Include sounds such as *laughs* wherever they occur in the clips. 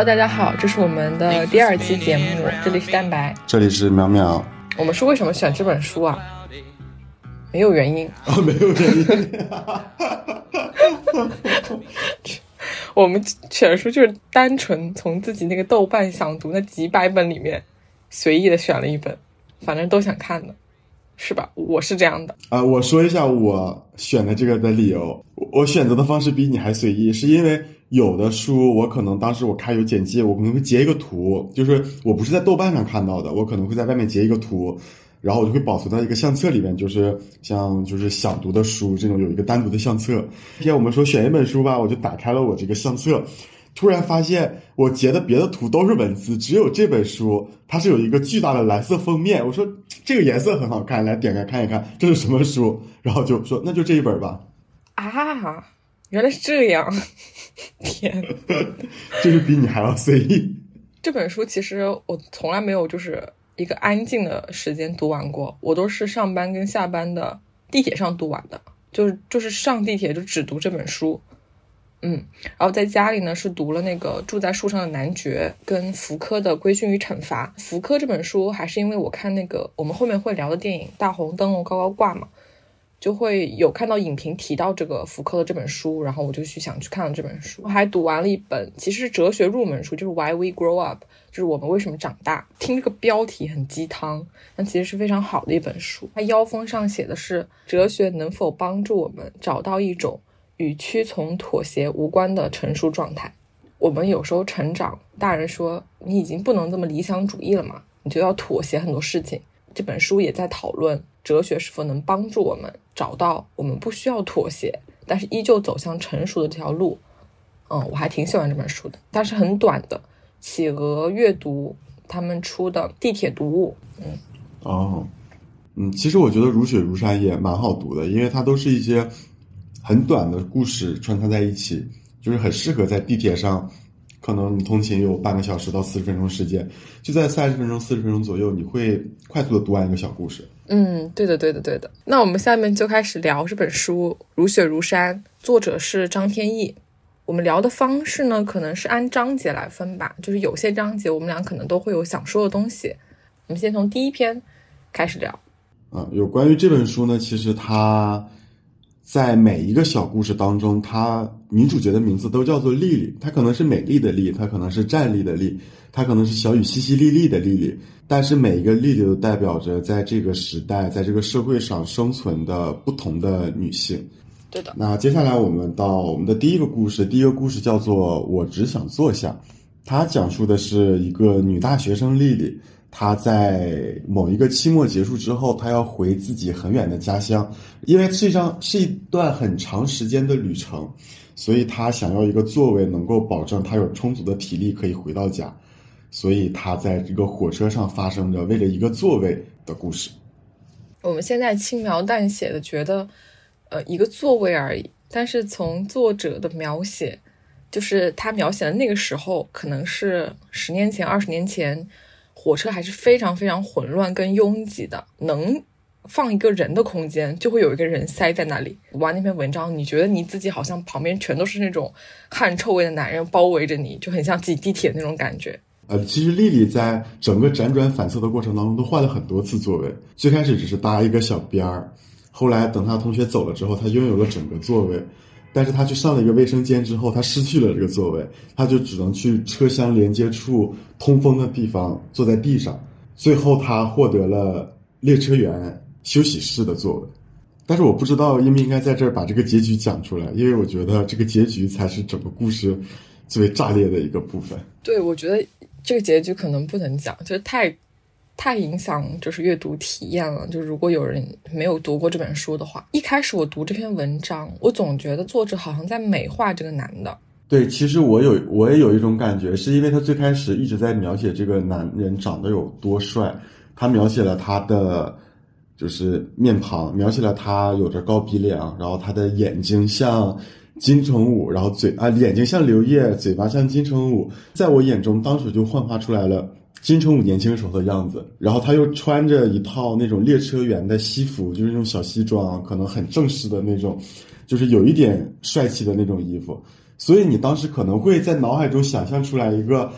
Hello，大家好，这是我们的第二期节目，这里是蛋白，这里是淼淼。我们是为什么选这本书啊？没有原因啊，没有原因。*laughs* 我们选书就是单纯从自己那个豆瓣想读那几百本里面随意的选了一本，反正都想看的，是吧？我是这样的啊。我说一下我选的这个的理由，我选择的方式比你还随意，是因为。有的书我可能当时我看有简介，我可能会截一个图，就是我不是在豆瓣上看到的，我可能会在外面截一个图，然后我就会保存在一个相册里面，就是像就是想读的书这种有一个单独的相册。今天我们说选一本书吧，我就打开了我这个相册，突然发现我截的别的图都是文字，只有这本书它是有一个巨大的蓝色封面。我说这个颜色很好看，来点开看一看这是什么书，然后就说那就这一本吧。啊。原来是这样，*laughs* 天，*laughs* 就是比你还要随意。这本书其实我从来没有就是一个安静的时间读完过，我都是上班跟下班的地铁上读完的，就是就是上地铁就只读这本书，嗯，然后在家里呢是读了那个住在树上的男爵跟福柯的规训与惩罚。福柯这本书还是因为我看那个我们后面会聊的电影《大红灯笼高高挂》嘛。就会有看到影评提到这个福柯的这本书，然后我就去想去看了这本书，我还读完了一本，其实是哲学入门书，就是 Why We Grow Up，就是我们为什么长大。听这个标题很鸡汤，但其实是非常好的一本书。它腰封上写的是哲学能否帮助我们找到一种与屈从妥协无关的成熟状态。我们有时候成长，大人说你已经不能这么理想主义了嘛，你就要妥协很多事情。这本书也在讨论。哲学是否能帮助我们找到我们不需要妥协，但是依旧走向成熟的这条路？嗯，我还挺喜欢这本书的，它是很短的。企鹅阅读他们出的地铁读物，嗯，哦，嗯，其实我觉得如雪如山也蛮好读的，因为它都是一些很短的故事穿插在一起，就是很适合在地铁上。可能你通勤有半个小时到四十分钟时间，就在三十分钟、四十分钟左右，你会快速的读完一个小故事。嗯，对的，对的，对的。那我们下面就开始聊这本书《如雪如山》，作者是张天翼。我们聊的方式呢，可能是按章节来分吧，就是有些章节我们俩可能都会有想说的东西。我们先从第一篇开始聊。啊，有关于这本书呢，其实它。在每一个小故事当中，她女主角的名字都叫做丽丽。她可能是美丽的丽，她可能是站立的立，她可能是小雨淅淅沥沥的丽丽。但是每一个丽丽都代表着在这个时代，在这个社会上生存的不同的女性。对的。那接下来我们到我们的第一个故事，第一个故事叫做《我只想坐下》，它讲述的是一个女大学生丽丽。她在某一个期末结束之后，她要回自己很远的家乡，因为实际上是一段很长时间的旅程，所以他想要一个座位能够保证他有充足的体力可以回到家，所以他在这个火车上发生着为了一个座位的故事。我们现在轻描淡写的觉得，呃，一个座位而已，但是从作者的描写，就是他描写的那个时候，可能是十年前、二十年前。火车还是非常非常混乱跟拥挤的，能放一个人的空间，就会有一个人塞在那里。完那篇文章，你觉得你自己好像旁边全都是那种汗臭味的男人包围着你，就很像挤地铁那种感觉。呃，其实丽丽在整个辗转反侧的过程当中都换了很多次座位，最开始只是搭一个小边儿，后来等她同学走了之后，她拥有了整个座位。但是他去上了一个卫生间之后，他失去了这个座位，他就只能去车厢连接处通风的地方坐在地上。最后他获得了列车员休息室的作文。但是我不知道应不应该在这儿把这个结局讲出来，因为我觉得这个结局才是整个故事最为炸裂的一个部分。对，我觉得这个结局可能不能讲，就是太。太影响就是阅读体验了。就如果有人没有读过这本书的话，一开始我读这篇文章，我总觉得作者好像在美化这个男的。对，其实我有我也有一种感觉，是因为他最开始一直在描写这个男人长得有多帅，他描写了他的就是面庞，描写了他有着高鼻梁，然后他的眼睛像金城武，然后嘴啊眼睛像刘烨，嘴巴像金城武，在我眼中当时就幻化出来了。金城武年轻时候的样子，然后他又穿着一套那种列车员的西服，就是那种小西装，可能很正式的那种，就是有一点帅气的那种衣服。所以你当时可能会在脑海中想象出来一个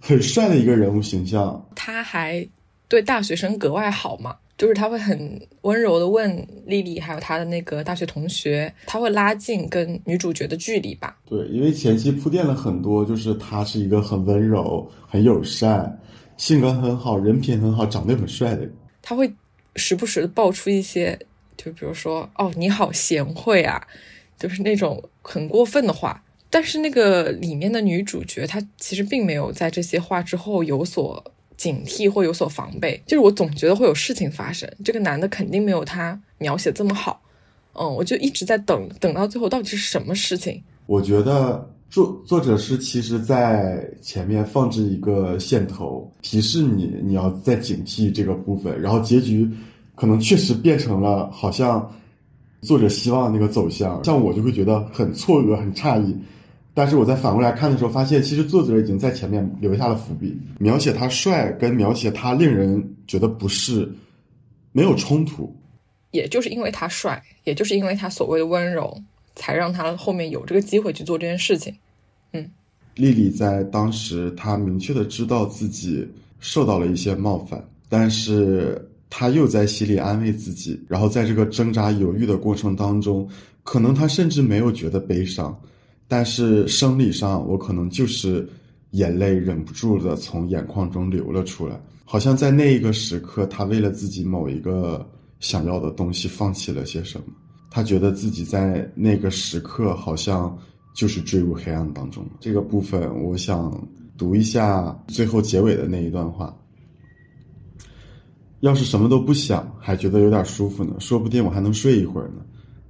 很帅的一个人物形象。他还对大学生格外好嘛，就是他会很温柔的问丽丽，还有他的那个大学同学，他会拉近跟女主角的距离吧。对，因为前期铺垫了很多，就是他是一个很温柔、很友善、性格很好、人品很好、长得又很帅的人。他会时不时的爆出一些，就比如说，哦，你好贤惠啊，就是那种很过分的话。但是那个里面的女主角，她其实并没有在这些话之后有所警惕或有所防备。就是我总觉得会有事情发生，这个男的肯定没有他描写这么好。嗯，我就一直在等，等到最后到底是什么事情？我觉得作作者是其实在前面放置一个线头，提示你你要再警惕这个部分，然后结局可能确实变成了好像作者希望那个走向。像我就会觉得很错愕、很诧异。但是我在反过来看的时候，发现其实作者已经在前面留下了伏笔，描写他帅跟描写他令人觉得不适没有冲突，也就是因为他帅，也就是因为他所谓的温柔，才让他后面有这个机会去做这件事情。嗯，丽丽在当时她明确的知道自己受到了一些冒犯，但是她又在心里安慰自己，然后在这个挣扎犹豫的过程当中，可能她甚至没有觉得悲伤。但是生理上，我可能就是眼泪忍不住的从眼眶中流了出来，好像在那一个时刻，他为了自己某一个想要的东西放弃了些什么。他觉得自己在那个时刻好像就是坠入黑暗当中。这个部分，我想读一下最后结尾的那一段话。要是什么都不想，还觉得有点舒服呢，说不定我还能睡一会儿呢。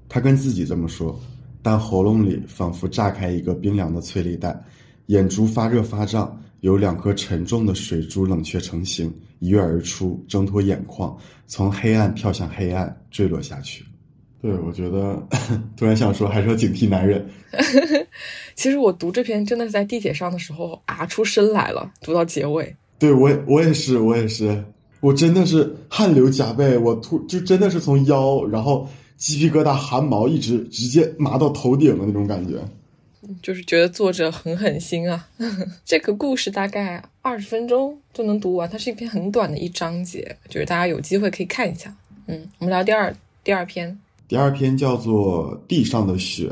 他跟自己这么说。但喉咙里仿佛炸开一个冰凉的催泪弹，眼珠发热发胀，有两颗沉重的水珠冷却成型，一跃而出，挣脱眼眶，从黑暗跳向黑暗，坠落下去。对，我觉得 *laughs* 突然想说，还是要警惕男人。*laughs* 其实我读这篇真的是在地铁上的时候啊出声来了，读到结尾。对我，我也是，我也是，我真的是汗流浃背，我突就真的是从腰，然后。鸡皮疙瘩、汗毛一直直接麻到头顶的那种感觉，就是觉得作者很狠心啊。*laughs* 这个故事大概二十分钟就能读完，它是一篇很短的一章节，就是大家有机会可以看一下。嗯，我们聊第二第二篇，第二篇叫做《地上的雪》。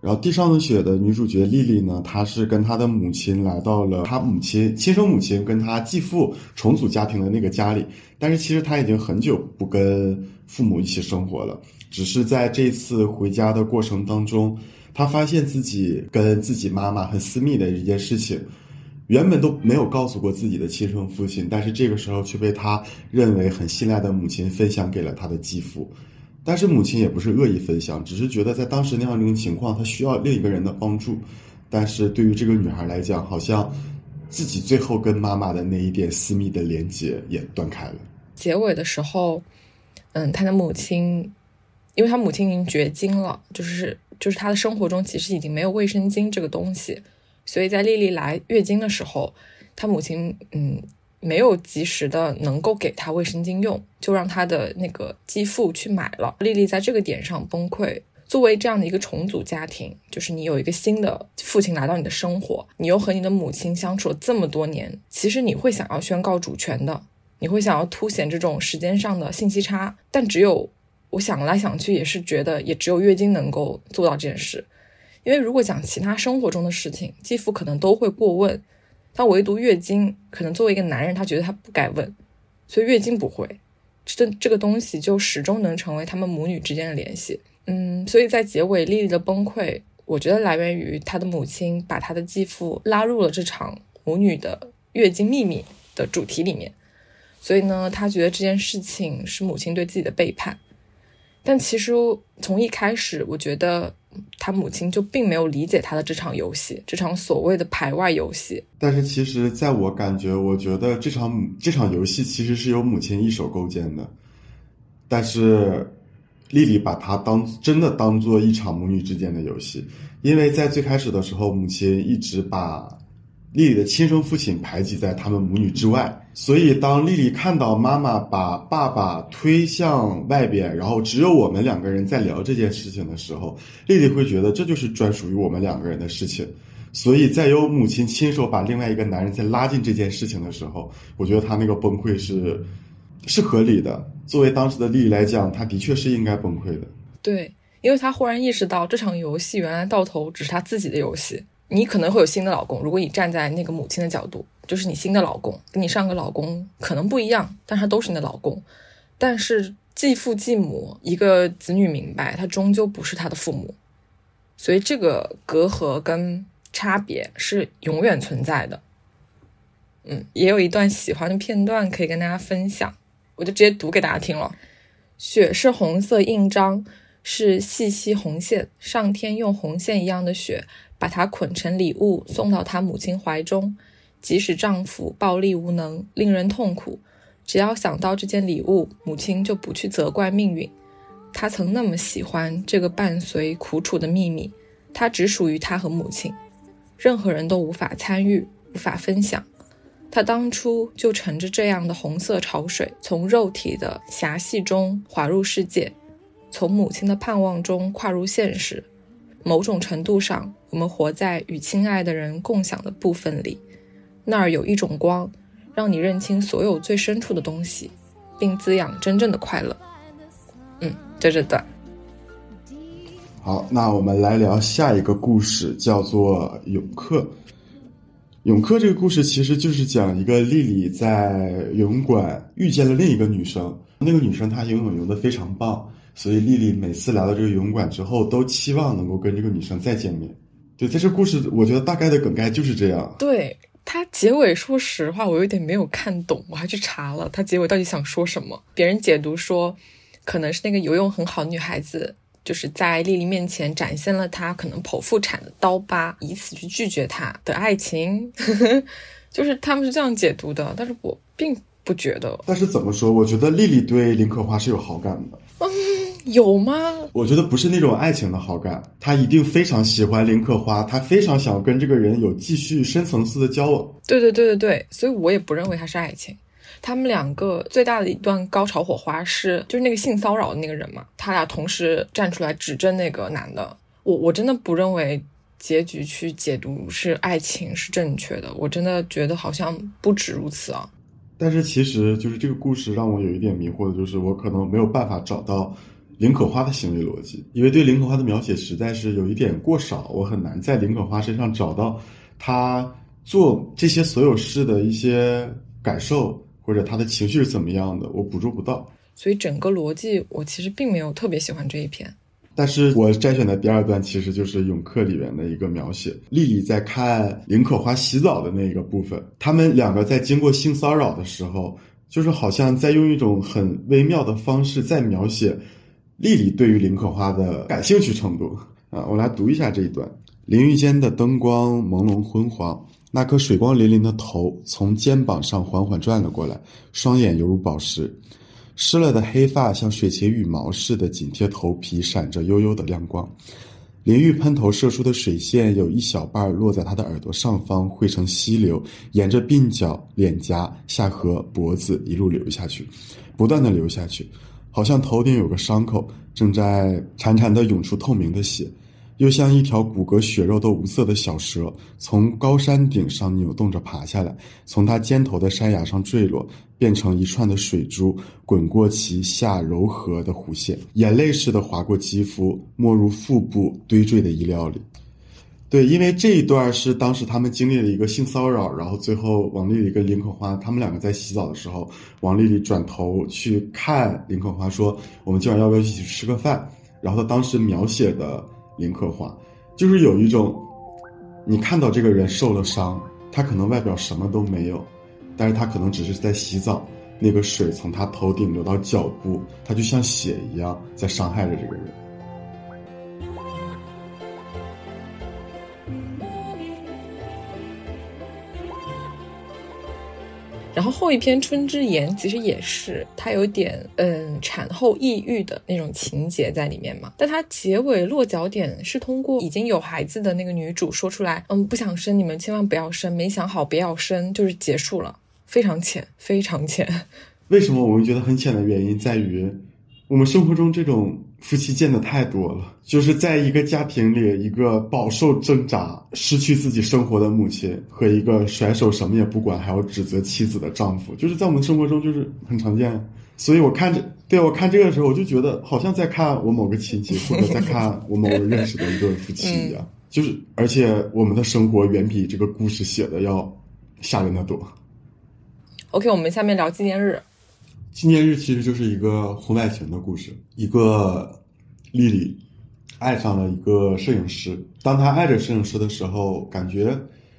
然后，《地上的雪》的女主角丽丽呢，她是跟她的母亲来到了她母亲亲生母亲跟她继父重组家庭的那个家里，但是其实她已经很久不跟父母一起生活了。只是在这次回家的过程当中，她发现自己跟自己妈妈很私密的一件事情，原本都没有告诉过自己的亲生父亲，但是这个时候却被他认为很信赖的母亲分享给了他的继父。但是母亲也不是恶意分享，只是觉得在当时那样一种情况，她需要另一个人的帮助。但是对于这个女孩来讲，好像自己最后跟妈妈的那一点私密的连接也断开了。结尾的时候，嗯，她的母亲，因为她母亲已经绝经了，就是就是她的生活中其实已经没有卫生巾这个东西，所以在丽丽来月经的时候，她母亲嗯。没有及时的能够给她卫生巾用，就让她的那个继父去买了。丽丽在这个点上崩溃。作为这样的一个重组家庭，就是你有一个新的父亲来到你的生活，你又和你的母亲相处了这么多年，其实你会想要宣告主权的，你会想要凸显这种时间上的信息差。但只有我想来想去，也是觉得也只有月经能够做到这件事。因为如果讲其他生活中的事情，继父可能都会过问。但唯独月经，可能作为一个男人，他觉得他不该问，所以月经不会，这这个东西就始终能成为他们母女之间的联系。嗯，所以在结尾，丽丽的崩溃，我觉得来源于她的母亲把她的继父拉入了这场母女的月经秘密的主题里面，所以呢，她觉得这件事情是母亲对自己的背叛。但其实从一开始，我觉得。他母亲就并没有理解他的这场游戏，这场所谓的排外游戏。但是其实，在我感觉，我觉得这场这场游戏其实是由母亲一手构建的。但是，丽丽把它当真的当做一场母女之间的游戏，因为在最开始的时候，母亲一直把丽丽的亲生父亲排挤在他们母女之外。所以，当丽丽看到妈妈把爸爸推向外边，然后只有我们两个人在聊这件事情的时候，丽丽会觉得这就是专属于我们两个人的事情。所以在有母亲亲手把另外一个男人再拉进这件事情的时候，我觉得她那个崩溃是是合理的。作为当时的丽丽来讲，她的确是应该崩溃的。对，因为她忽然意识到这场游戏原来到头只是她自己的游戏。你可能会有新的老公，如果你站在那个母亲的角度，就是你新的老公跟你上个老公可能不一样，但他都是你的老公。但是继父继母，一个子女明白，他终究不是他的父母，所以这个隔阂跟。差别是永远存在的，嗯，也有一段喜欢的片段可以跟大家分享，我就直接读给大家听了。雪是红色印章，是细细红线，上天用红线一样的雪，把它捆成礼物送到她母亲怀中。即使丈夫暴力无能，令人痛苦，只要想到这件礼物，母亲就不去责怪命运。她曾那么喜欢这个伴随苦楚的秘密，它只属于她和母亲。任何人都无法参与，无法分享。她当初就乘着这样的红色潮水，从肉体的狭隙中滑入世界，从母亲的盼望中跨入现实。某种程度上，我们活在与亲爱的人共享的部分里，那儿有一种光，让你认清所有最深处的东西，并滋养真正的快乐。嗯，就这段。好，那我们来聊下一个故事，叫做《永客》。永客这个故事其实就是讲一个丽丽在游泳馆遇见了另一个女生，那个女生她游泳游得非常棒，所以丽丽每次来到这个游泳馆之后，都期望能够跟这个女生再见面。对，在这故事，我觉得大概的梗概就是这样。对他结尾，说实话，我有点没有看懂，我还去查了他结尾到底想说什么。别人解读说，可能是那个游泳很好的女孩子。就是在丽丽面前展现了她可能剖腹产的刀疤，以此去拒绝她的爱情，*laughs* 就是他们是这样解读的，但是我并不觉得。但是怎么说？我觉得丽丽对林可花是有好感的。嗯，有吗？我觉得不是那种爱情的好感，他一定非常喜欢林可花，他非常想跟这个人有继续深层次的交往。对对对对对，所以我也不认为他是爱情。他们两个最大的一段高潮火花是，就是那个性骚扰的那个人嘛，他俩同时站出来指证那个男的。我我真的不认为结局去解读是爱情是正确的，我真的觉得好像不止如此啊。但是其实就是这个故事让我有一点迷惑的，就是我可能没有办法找到林可花的行为逻辑，因为对林可花的描写实在是有一点过少，我很难在林可花身上找到他做这些所有事的一些感受。或者他的情绪是怎么样的，我捕捉不到。所以整个逻辑，我其实并没有特别喜欢这一篇。但是我摘选的第二段其实就是《永客》里面的一个描写，丽丽在看林可花洗澡的那个部分，他们两个在经过性骚扰的时候，就是好像在用一种很微妙的方式在描写丽丽对于林可花的感兴趣程度啊。我来读一下这一段：淋浴间的灯光朦胧昏黄。那颗水光粼粼的头从肩膀上缓缓转了过来，双眼犹如宝石，湿了的黑发像雪茄羽毛似的紧贴头皮，闪着幽幽的亮光。淋浴喷头射出的水线有一小半落在他的耳朵上方，汇成溪流，沿着鬓角、脸颊、下颌、脖子一路流下去，不断的流下去，好像头顶有个伤口，正在潺潺的涌出透明的血。又像一条骨骼血肉都无色的小蛇，从高山顶上扭动着爬下来，从他肩头的山崖上坠落，变成一串的水珠，滚过其下柔和的弧线，眼泪似的划过肌肤，没入腹部堆坠的衣料里。对，因为这一段是当时他们经历了一个性骚扰，然后最后王丽丽跟林可花他们两个在洗澡的时候，王丽丽转头去看林可花说：“我们今晚要不要一起吃个饭？”然后他当时描写的。林可花，就是有一种，你看到这个人受了伤，他可能外表什么都没有，但是他可能只是在洗澡，那个水从他头顶流到脚部，他就像血一样在伤害着这个人。然后后一篇《春之言》其实也是，它有点嗯产后抑郁的那种情节在里面嘛。但它结尾落脚点是通过已经有孩子的那个女主说出来，嗯，不想生，你们千万不要生，没想好不要生，就是结束了，非常浅，非常浅。为什么我们觉得很浅的原因在于，我们生活中这种夫妻见的太多了，就是在一个家庭里，一个饱受挣扎、失去自己生活的母亲和一个甩手什么也不管还要指责妻子的丈夫，就是在我们生活中就是很常见。所以我看这，对我看这个时候，我就觉得好像在看我某个亲戚，或者在看我某个认识的一对夫妻一样。*laughs* 就是而且我们的生活远比这个故事写的要吓人的多。OK，我们下面聊纪念日。纪念日其实就是一个婚外情的故事，一个丽丽爱上了一个摄影师。当她爱着摄影师的时候，感觉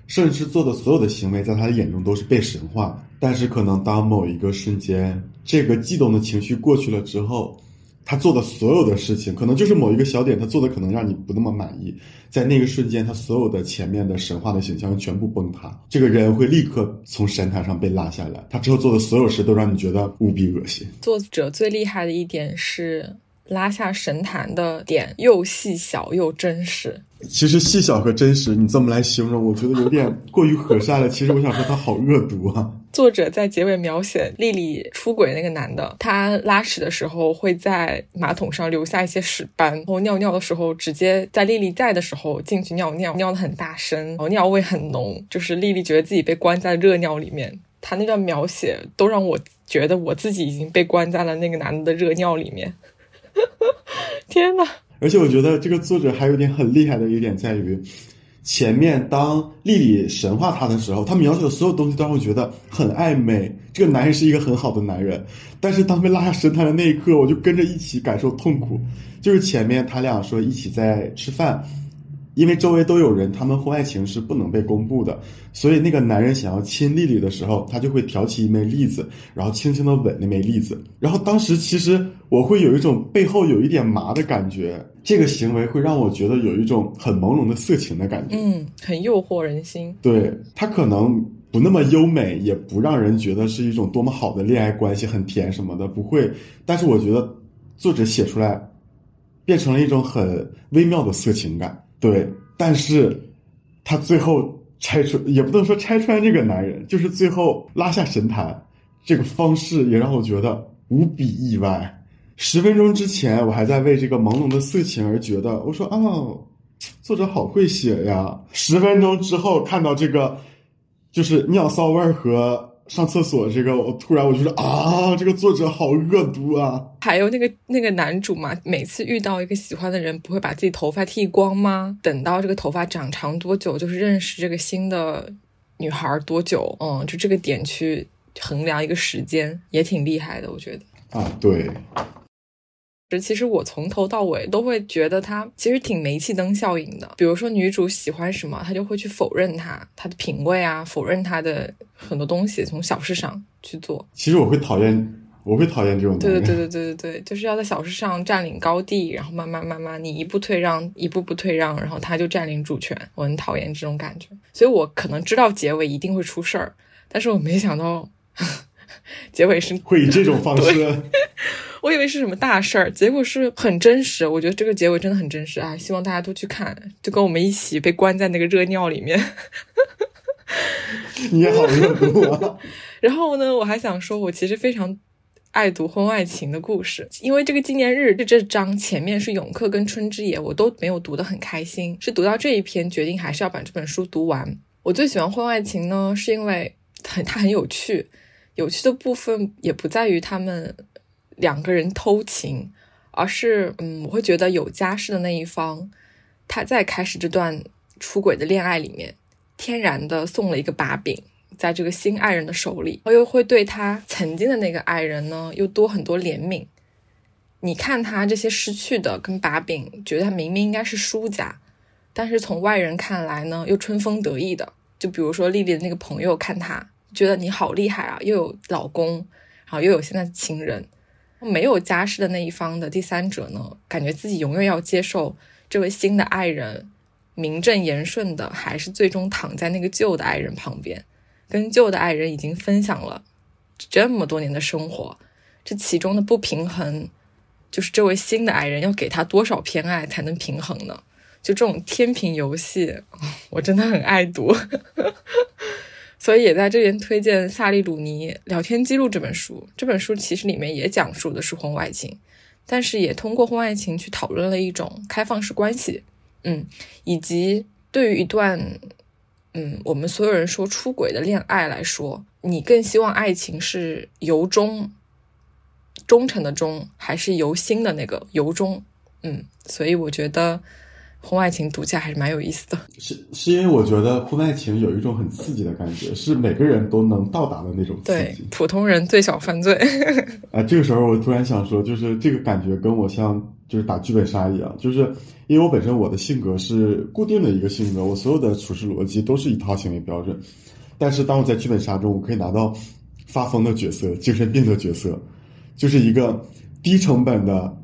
摄影师做的所有的行为在她的眼中都是被神化。但是可能当某一个瞬间，这个悸动的情绪过去了之后，他做的所有的事情，可能就是某一个小点，他做的可能让你不那么满意。在那个瞬间，他所有的前面的神话的形象全部崩塌，这个人会立刻从神坛上被拉下来。他之后做的所有事都让你觉得无比恶心。作者最厉害的一点是拉下神坛的点又细小又真实。其实细小和真实，你这么来形容，我觉得有点过于和善了。其实我想说，他好恶毒啊。作者在结尾描写丽丽出轨那个男的，他拉屎的时候会在马桶上留下一些屎斑，然后尿尿的时候直接在丽丽在的时候进去尿尿，尿的很大声，然后尿味很浓，就是丽丽觉得自己被关在热尿里面。他那段描写都让我觉得我自己已经被关在了那个男的的热尿里面。*laughs* 天呐！而且我觉得这个作者还有点很厉害的一点在于，前面当丽丽神化他的时候，他描写的所有东西都让我觉得很暧昧。这个男人是一个很好的男人，但是当被拉下神坛的那一刻，我就跟着一起感受痛苦。就是前面他俩说一起在吃饭。因为周围都有人，他们婚外情是不能被公布的，所以那个男人想要亲丽丽的时候，他就会挑起一枚栗子，然后轻轻的吻那枚栗子。然后当时其实我会有一种背后有一点麻的感觉，这个行为会让我觉得有一种很朦胧的色情的感觉，嗯，很诱惑人心。对他可能不那么优美，也不让人觉得是一种多么好的恋爱关系，很甜什么的，不会。但是我觉得作者写出来，变成了一种很微妙的色情感。对，但是他最后拆穿，也不能说拆穿这个男人，就是最后拉下神坛这个方式，也让我觉得无比意外。十分钟之前，我还在为这个朦胧的色情而觉得，我说啊，作者好会写呀。十分钟之后看到这个，就是尿骚味儿和。上厕所这个，我突然我就是啊，这个作者好恶毒啊！还有那个那个男主嘛，每次遇到一个喜欢的人，不会把自己头发剃光吗？等到这个头发长长多久，就是认识这个新的女孩多久？嗯，就这个点去衡量一个时间，也挺厉害的，我觉得。啊，对。其实我从头到尾都会觉得他其实挺煤气灯效应的。比如说女主喜欢什么，他就会去否认她她的品味啊，否认她的很多东西，从小事上去做。其实我会讨厌，我会讨厌这种。对对对对对对对，就是要在小事上占领高地，然后慢慢慢慢，你一步退让，一步步退让，然后他就占领主权。我很讨厌这种感觉，所以我可能知道结尾一定会出事儿，但是我没想到 *laughs* 结尾是会以这种方式。*laughs* 我以为是什么大事儿，结果是很真实。我觉得这个结尾真的很真实啊！希望大家都去看，就跟我们一起被关在那个热尿里面。*laughs* 你也好热毒啊！*laughs* 然后呢，我还想说，我其实非常爱读婚外情的故事，因为这个纪念日这这章前面是永克跟春之野，我都没有读得很开心，是读到这一篇决定还是要把这本书读完。我最喜欢婚外情呢，是因为很它很有趣，有趣的部分也不在于他们。两个人偷情，而是嗯，我会觉得有家室的那一方，他在开始这段出轨的恋爱里面，天然的送了一个把柄在这个新爱人的手里，又会对他曾经的那个爱人呢，又多很多怜悯。你看他这些失去的跟把柄，觉得他明明应该是输家，但是从外人看来呢，又春风得意的。就比如说丽丽的那个朋友看他，觉得你好厉害啊，又有老公，然后又有现在的情人。没有家室的那一方的第三者呢，感觉自己永远要接受这位新的爱人名正言顺的，还是最终躺在那个旧的爱人旁边，跟旧的爱人已经分享了这么多年的生活，这其中的不平衡，就是这位新的爱人要给他多少偏爱才能平衡呢？就这种天平游戏，*laughs* 我真的很爱读，*laughs* 所以也在这边推荐萨利鲁尼《聊天记录》这本书。这本书其实里面也讲述的是婚外情，但是也通过婚外情去讨论了一种开放式关系，嗯，以及对于一段，嗯，我们所有人说出轨的恋爱来说，你更希望爱情是由衷、忠诚的忠，还是由心的那个由衷？嗯，所以我觉得。婚外情独家还是蛮有意思的，是是因为我觉得婚外情有一种很刺激的感觉，是每个人都能到达的那种刺激。普通人最小犯罪。啊，*laughs* 这个时候我突然想说，就是这个感觉跟我像就是打剧本杀一样，就是因为我本身我的性格是固定的一个性格，我所有的处事逻辑都是一套行为标准。但是当我在剧本杀中，我可以拿到发疯的角色、精神病的角色，就是一个低成本的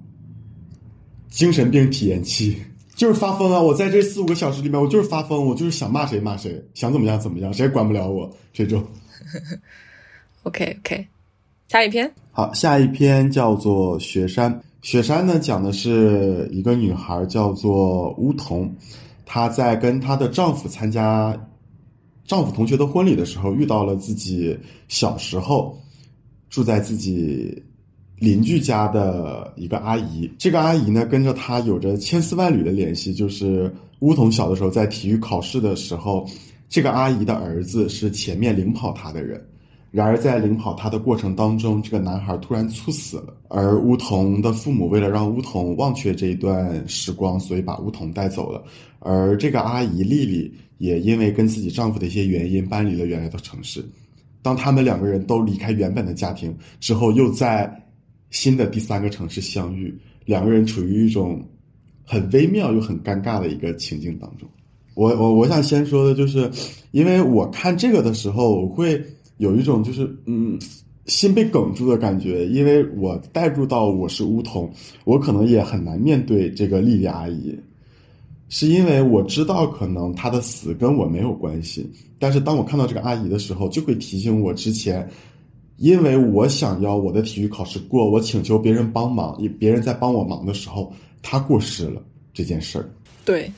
精神病体验器。就是发疯啊！我在这四五个小时里面，我就是发疯，我就是想骂谁骂谁，想怎么样怎么样，谁也管不了我这种。OK *laughs* OK，下一篇。好，下一篇叫做《雪山》。雪山呢，讲的是一个女孩叫做乌桐，她在跟她的丈夫参加丈夫同学的婚礼的时候，遇到了自己小时候住在自己。邻居家的一个阿姨，这个阿姨呢跟着她有着千丝万缕的联系。就是乌童小的时候在体育考试的时候，这个阿姨的儿子是前面领跑他的人。然而在领跑他的过程当中，这个男孩突然猝死了。而乌童的父母为了让乌童忘却这一段时光，所以把乌童带走了。而这个阿姨丽丽也因为跟自己丈夫的一些原因搬离了原来的城市。当他们两个人都离开原本的家庭之后，又在新的第三个城市相遇，两个人处于一种很微妙又很尴尬的一个情境当中。我我我想先说的就是，因为我看这个的时候，我会有一种就是嗯心被哽住的感觉，因为我带入到我是乌童，我可能也很难面对这个丽丽阿姨，是因为我知道可能她的死跟我没有关系，但是当我看到这个阿姨的时候，就会提醒我之前。因为我想要我的体育考试过，我请求别人帮忙，别人在帮我忙的时候，他过失了这件事儿。对，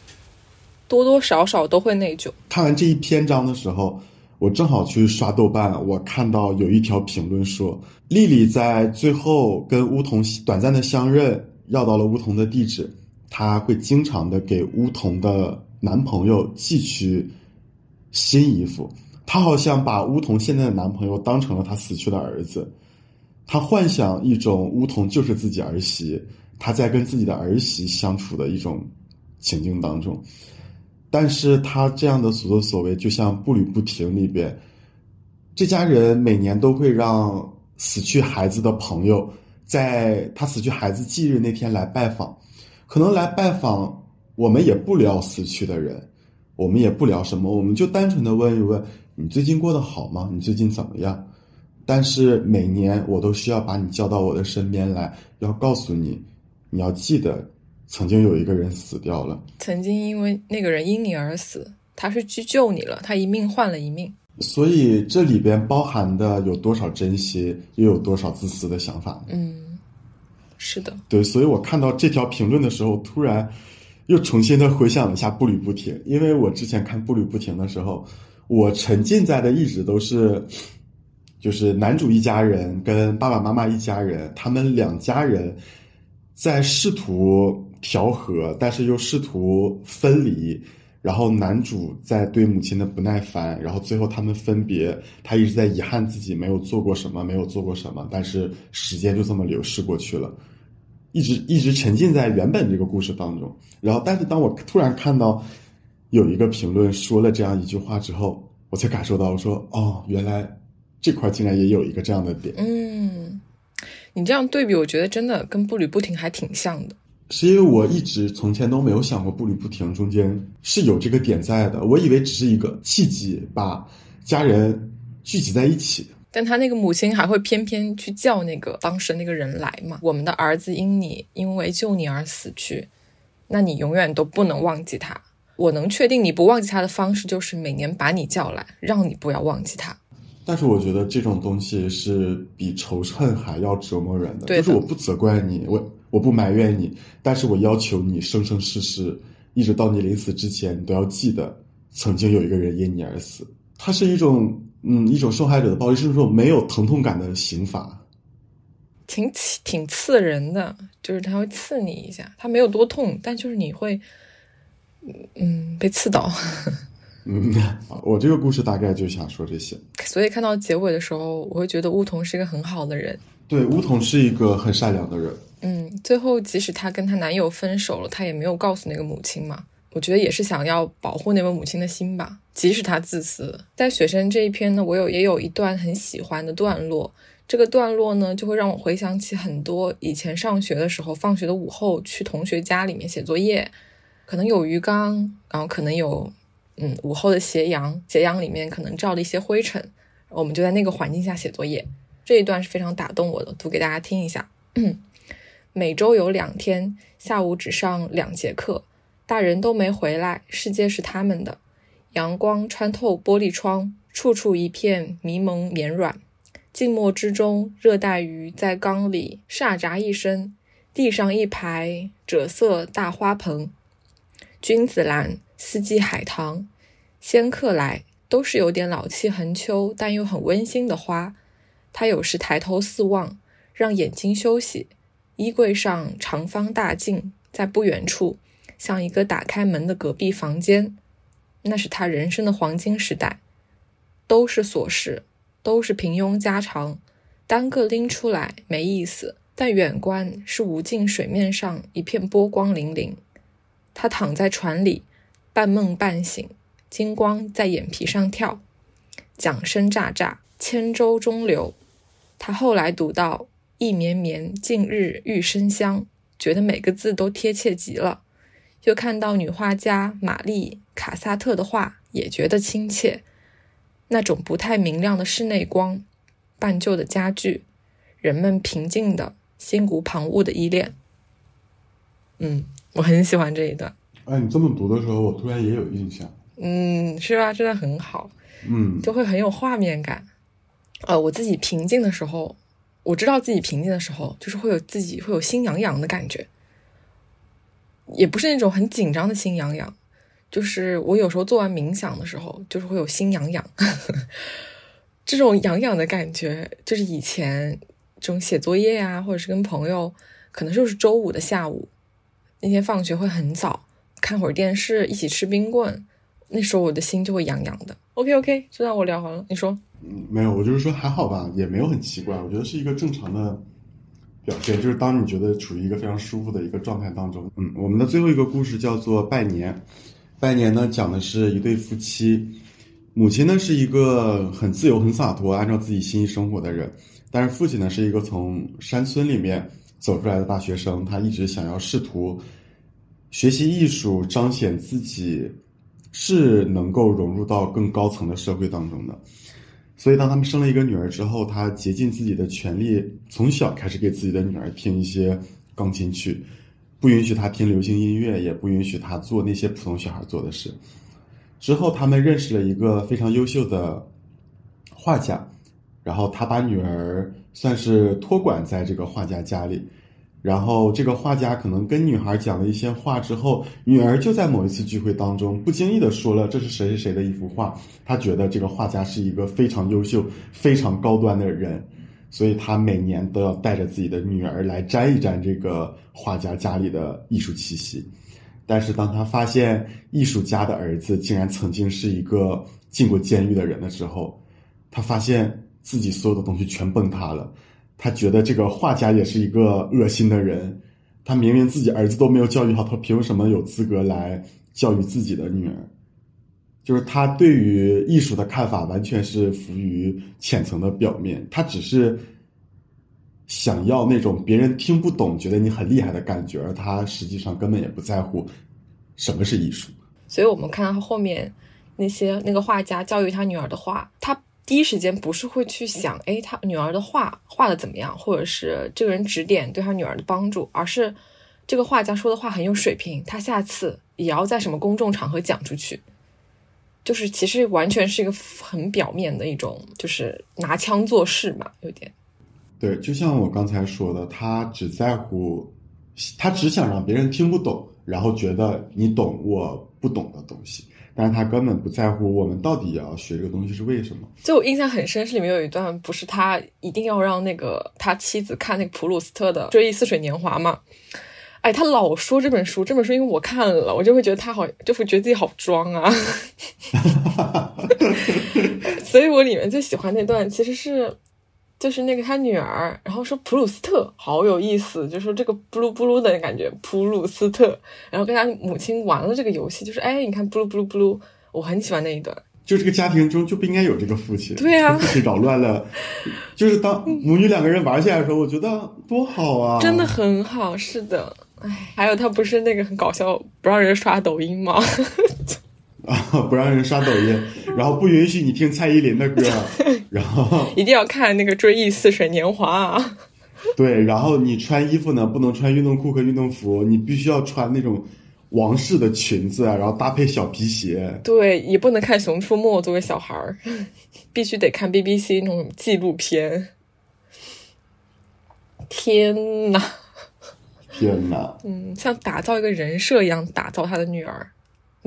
多多少少都会内疚。看完这一篇章的时候，我正好去刷豆瓣，我看到有一条评论说，丽丽在最后跟乌桐短暂的相认，要到了乌桐的地址，她会经常的给乌桐的男朋友寄去新衣服。她好像把乌桐现在的男朋友当成了她死去的儿子，她幻想一种乌桐就是自己儿媳，她在跟自己的儿媳相处的一种情境当中，但是她这样的所作所为，就像《步履不停》里边，这家人每年都会让死去孩子的朋友，在他死去孩子忌日那天来拜访，可能来拜访，我们也不聊死去的人，我们也不聊什么，我们就单纯的问一问。你最近过得好吗？你最近怎么样？但是每年我都需要把你叫到我的身边来，要告诉你，你要记得，曾经有一个人死掉了。曾经因为那个人因你而死，他是去救你了，他一命换了一命。所以这里边包含的有多少珍惜，又有多少自私的想法？嗯，是的。对，所以我看到这条评论的时候，突然又重新的回想了一下《步履不停》，因为我之前看《步履不停》的时候。我沉浸在的一直都是，就是男主一家人跟爸爸妈妈一家人，他们两家人在试图调和，但是又试图分离。然后男主在对母亲的不耐烦，然后最后他们分别，他一直在遗憾自己没有做过什么，没有做过什么。但是时间就这么流逝过去了，一直一直沉浸在原本这个故事当中。然后，但是当我突然看到。有一个评论说了这样一句话之后，我才感受到，我说哦，原来这块竟然也有一个这样的点。嗯，你这样对比，我觉得真的跟步履不停还挺像的。是因为我一直从前都没有想过步履不停中间是有这个点在的，我以为只是一个契机，把家人聚集在一起。但他那个母亲还会偏偏去叫那个当时那个人来嘛？我们的儿子因你因为救你而死去，那你永远都不能忘记他。我能确定你不忘记他的方式，就是每年把你叫来，让你不要忘记他。但是我觉得这种东西是比仇恨还要折磨人的。就是我不责怪你，我我不埋怨你，但是我要求你生生世世，一直到你临死之前，你都要记得，曾经有一个人因你而死。它是一种嗯一种受害者的暴力，是一种没有疼痛感的刑罚。挺挺刺人的，就是他会刺你一下，他没有多痛，但就是你会，嗯，被刺到。嗯，*laughs* 我这个故事大概就想说这些。所以看到结尾的时候，我会觉得梧桐是一个很好的人。对，梧桐是一个很善良的人。嗯，最后即使她跟她男友分手了，她也没有告诉那个母亲嘛。我觉得也是想要保护那位母亲的心吧，即使她自私。在雪山这一篇呢，我有也有一段很喜欢的段落。这个段落呢，就会让我回想起很多以前上学的时候，放学的午后去同学家里面写作业，可能有鱼缸，然后可能有嗯午后的斜阳，斜阳里面可能照了一些灰尘，我们就在那个环境下写作业。这一段是非常打动我的，读给大家听一下。*clears throat* 每周有两天下午只上两节课，大人都没回来，世界是他们的。阳光穿透玻璃窗，处处一片迷蒙绵软。静默之中，热带鱼在缸里沙喳一声，地上一排赭色大花盆，君子兰、四季海棠、仙客来，都是有点老气横秋，但又很温馨的花。他有时抬头四望，让眼睛休息。衣柜上长方大镜，在不远处，像一个打开门的隔壁房间。那是他人生的黄金时代，都是琐事。都是平庸家常，单个拎出来没意思，但远观是无尽水面上一片波光粼粼。他躺在船里，半梦半醒，金光在眼皮上跳，桨声乍乍，千舟中流。他后来读到“意绵绵，近日玉生香”，觉得每个字都贴切极了。又看到女画家玛丽·卡萨特的画，也觉得亲切。那种不太明亮的室内光，半旧的家具，人们平静的、心无旁骛的依恋。嗯，我很喜欢这一段。哎，你这么读的时候，我突然也有印象。嗯，是吧？真的很好。嗯，就会很有画面感。呃，我自己平静的时候，我知道自己平静的时候，就是会有自己会有心痒痒的感觉，也不是那种很紧张的心痒痒。就是我有时候做完冥想的时候，就是会有心痒痒，*laughs* 这种痒痒的感觉，就是以前这种写作业啊，或者是跟朋友，可能就是周五的下午，那天放学会很早，看会儿电视，一起吃冰棍，那时候我的心就会痒痒的。OK OK，就让我聊完了，你说？嗯，没有，我就是说还好吧，也没有很奇怪，我觉得是一个正常的表现，就是当你觉得处于一个非常舒服的一个状态当中。嗯，我们的最后一个故事叫做拜年。拜年呢，讲的是一对夫妻，母亲呢是一个很自由、很洒脱、按照自己心意生活的人，但是父亲呢是一个从山村里面走出来的大学生，他一直想要试图学习艺术，彰显自己是能够融入到更高层的社会当中的。所以，当他们生了一个女儿之后，他竭尽自己的全力，从小开始给自己的女儿听一些钢琴曲。不允许她听流行音乐，也不允许她做那些普通小孩做的事。之后，他们认识了一个非常优秀的画家，然后他把女儿算是托管在这个画家家里。然后，这个画家可能跟女孩讲了一些话之后，女儿就在某一次聚会当中不经意的说了：“这是谁谁谁的一幅画。”他觉得这个画家是一个非常优秀、非常高端的人。所以他每年都要带着自己的女儿来沾一沾这个画家家里的艺术气息，但是当他发现艺术家的儿子竟然曾经是一个进过监狱的人的时候，他发现自己所有的东西全崩塌了。他觉得这个画家也是一个恶心的人，他明明自己儿子都没有教育好，他凭什么有资格来教育自己的女儿？就是他对于艺术的看法完全是浮于浅层的表面，他只是想要那种别人听不懂、觉得你很厉害的感觉，而他实际上根本也不在乎什么是艺术。所以我们看到后面那些那个画家教育他女儿的话，他第一时间不是会去想，哎，他女儿的画画的怎么样，或者是这个人指点对他女儿的帮助，而是这个画家说的话很有水平，他下次也要在什么公众场合讲出去。就是其实完全是一个很表面的一种，就是拿腔作势嘛，有点。对，就像我刚才说的，他只在乎，他只想让别人听不懂，然后觉得你懂我不懂的东西，但是他根本不在乎我们到底要学这个东西是为什么。就我印象很深，是里面有一段，不是他一定要让那个他妻子看那个普鲁斯特的《追忆似水年华》嘛？哎，他老说这本书，这本书因为我看了，我就会觉得他好，就会觉得自己好装啊。*laughs* 所以我里面最喜欢那段，其实是。就是那个他女儿，然后说普鲁斯特好有意思，就说这个布鲁布鲁的感觉，普鲁斯特，然后跟他母亲玩了这个游戏，就是哎，你看布鲁布鲁布鲁，我很喜欢那一段。就这个家庭中就不应该有这个父亲，对啊，父亲扰乱了。*laughs* 就是当母女两个人玩起来的时候，我觉得多好啊，真的很好，是的。哎，还有他不是那个很搞笑，不让人刷抖音吗？*laughs* 啊，*laughs* 不让人刷抖音，然后不允许你听蔡依林的歌，*laughs* 然后一定要看那个《追忆似水年华》。啊对，然后你穿衣服呢，不能穿运动裤和运动服，你必须要穿那种王室的裙子啊，然后搭配小皮鞋。对，也不能看《熊出没》，作为小孩儿，*laughs* 必须得看 BBC 那种纪录片。天呐！天呐！嗯，像打造一个人设一样打造他的女儿。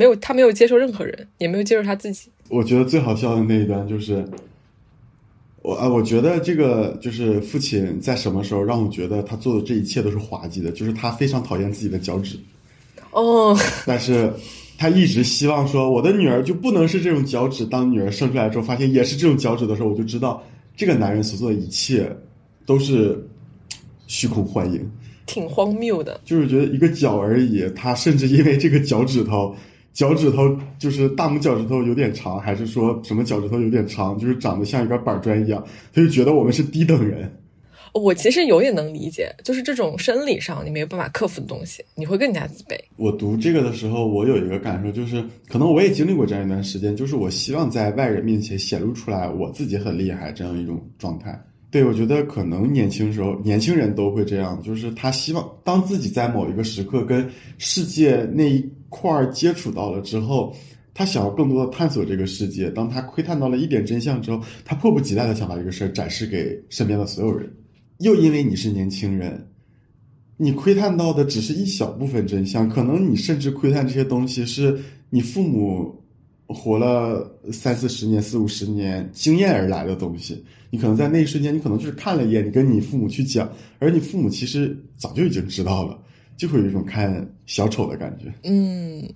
没有，他没有接受任何人，也没有接受他自己。我觉得最好笑的那一段就是，我啊，我觉得这个就是父亲在什么时候让我觉得他做的这一切都是滑稽的，就是他非常讨厌自己的脚趾。哦。*laughs* 但是他一直希望说，我的女儿就不能是这种脚趾。当女儿生出来之后，发现也是这种脚趾的时候，我就知道这个男人所做的一切都是虚空幻影，挺荒谬的。就是觉得一个脚而已，他甚至因为这个脚趾头。脚趾头就是大拇脚趾头有点长，还是说什么脚趾头有点长，就是长得像一块板砖一样，他就觉得我们是低等人。我其实有点能理解，就是这种生理上你没有办法克服的东西，你会更加自卑。我读这个的时候，我有一个感受，就是可能我也经历过这样一段时间，就是我希望在外人面前显露出来我自己很厉害这样一种状态。对我觉得可能年轻时候年轻人都会这样，就是他希望当自己在某一个时刻跟世界那一。块儿接触到了之后，他想要更多的探索这个世界。当他窥探到了一点真相之后，他迫不及待的想把这个事儿展示给身边的所有人。又因为你是年轻人，你窥探到的只是一小部分真相，可能你甚至窥探这些东西是你父母活了三四十年、四五十年经验而来的东西。你可能在那一瞬间，你可能就是看了一眼，你跟你父母去讲，而你父母其实早就已经知道了。就会有一种看小丑的感觉。嗯，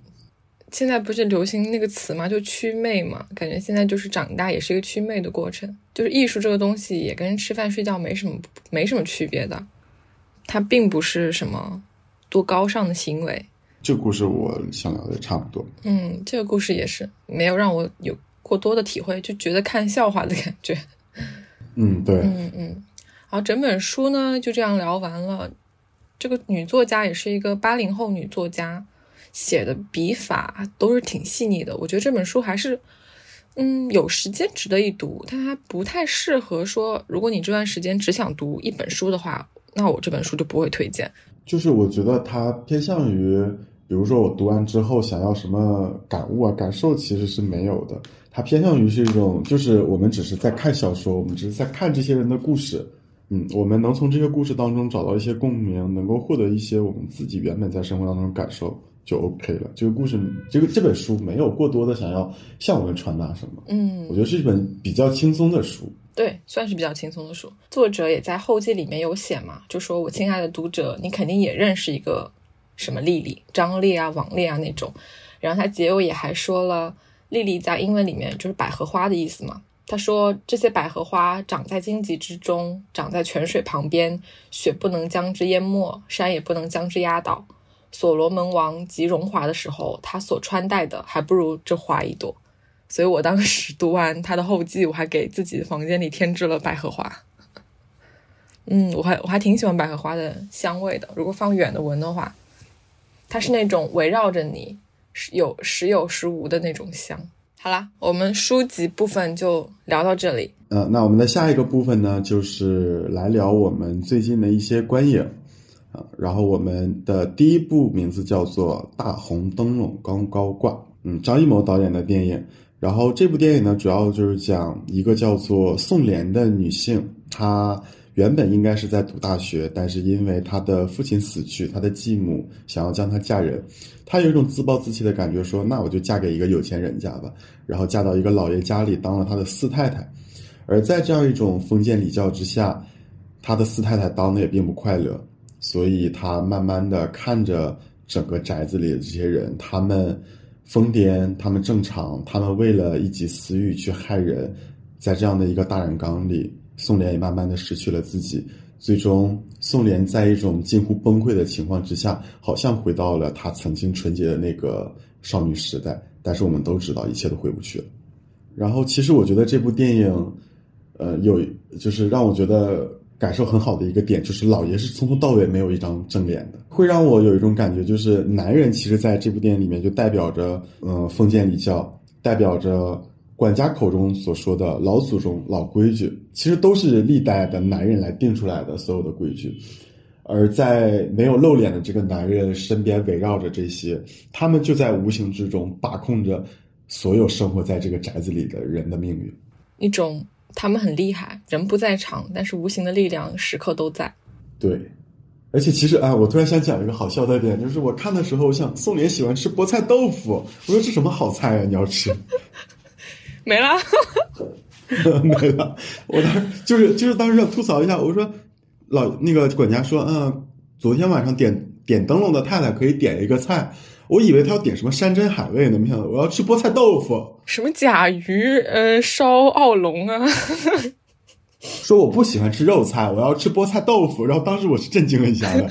现在不是流行那个词嘛，就祛魅嘛，感觉现在就是长大也是一个祛魅的过程。就是艺术这个东西也跟吃饭睡觉没什么没什么区别的，它并不是什么多高尚的行为。这个故事我想聊的差不多。嗯，这个故事也是没有让我有过多的体会，就觉得看笑话的感觉。嗯，对。嗯嗯，好，整本书呢就这样聊完了。这个女作家也是一个八零后女作家，写的笔法都是挺细腻的。我觉得这本书还是，嗯，有时间值得一读，但它不太适合说，如果你这段时间只想读一本书的话，那我这本书就不会推荐。就是我觉得它偏向于，比如说我读完之后想要什么感悟啊、感受，其实是没有的。它偏向于是一种，就是我们只是在看小说，我们只是在看这些人的故事。嗯，我们能从这些故事当中找到一些共鸣，能够获得一些我们自己原本在生活当中感受，就 OK 了。这个故事，这个这本书没有过多的想要向我们传达什么。嗯，我觉得是一本比较轻松的书。对，算是比较轻松的书。作者也在后记里面有写嘛，就说我亲爱的读者，你肯定也认识一个什么丽丽、张丽啊、王丽啊那种。然后他结尾也还说了，丽丽在英文里面就是百合花的意思嘛。他说：“这些百合花长在荆棘之中，长在泉水旁边，雪不能将之淹没，山也不能将之压倒。所罗门王极荣华的时候，他所穿戴的还不如这花一朵。所以我当时读完他的后记，我还给自己的房间里添置了百合花。嗯，我还我还挺喜欢百合花的香味的。如果放远的闻的话，它是那种围绕着你，有时有时无的那种香。”好啦，我们书籍部分就聊到这里。呃，那我们的下一个部分呢，就是来聊我们最近的一些观影啊。然后我们的第一部名字叫做《大红灯笼高高挂》，嗯，张艺谋导演的电影。然后这部电影呢，主要就是讲一个叫做宋莲的女性，她原本应该是在读大学，但是因为他的父亲死去，他的继母想要将她嫁人，她有一种自暴自弃的感觉，说那我就嫁给一个有钱人家吧，然后嫁到一个老爷家里当了他的四太太。而在这样一种封建礼教之下，他的四太太当的也并不快乐，所以他慢慢的看着整个宅子里的这些人，他们疯癫，他们正常，他们为了一己私欲去害人，在这样的一个大染缸里，宋莲也慢慢的失去了自己，最终宋莲在一种近乎崩溃的情况之下，好像回到了她曾经纯洁的那个少女时代，但是我们都知道一切都回不去了。然后，其实我觉得这部电影。呃，有就是让我觉得感受很好的一个点，就是老爷是从头到尾没有一张正脸的，会让我有一种感觉，就是男人其实在这部电影里面就代表着，嗯，封建礼教，代表着管家口中所说的老祖宗老规矩，其实都是历代的男人来定出来的所有的规矩，而在没有露脸的这个男人身边围绕着这些，他们就在无形之中把控着所有生活在这个宅子里的人的命运，一种。他们很厉害，人不在场，但是无形的力量时刻都在。对，而且其实啊，我突然想讲一个好笑的点，就是我看的时候，我想宋濂喜欢吃菠菜豆腐，我说这什么好菜啊？你要吃？没了，*laughs* 没了。我当时就是就是当时要吐槽一下，我说老那个管家说，嗯，昨天晚上点点灯笼的太太可以点一个菜。我以为他要点什么山珍海味呢，没想到我要吃菠菜豆腐。什么甲鱼，呃，烧澳龙啊？*laughs* 说我不喜欢吃肉菜，我要吃菠菜豆腐。然后当时我是震惊了一下的。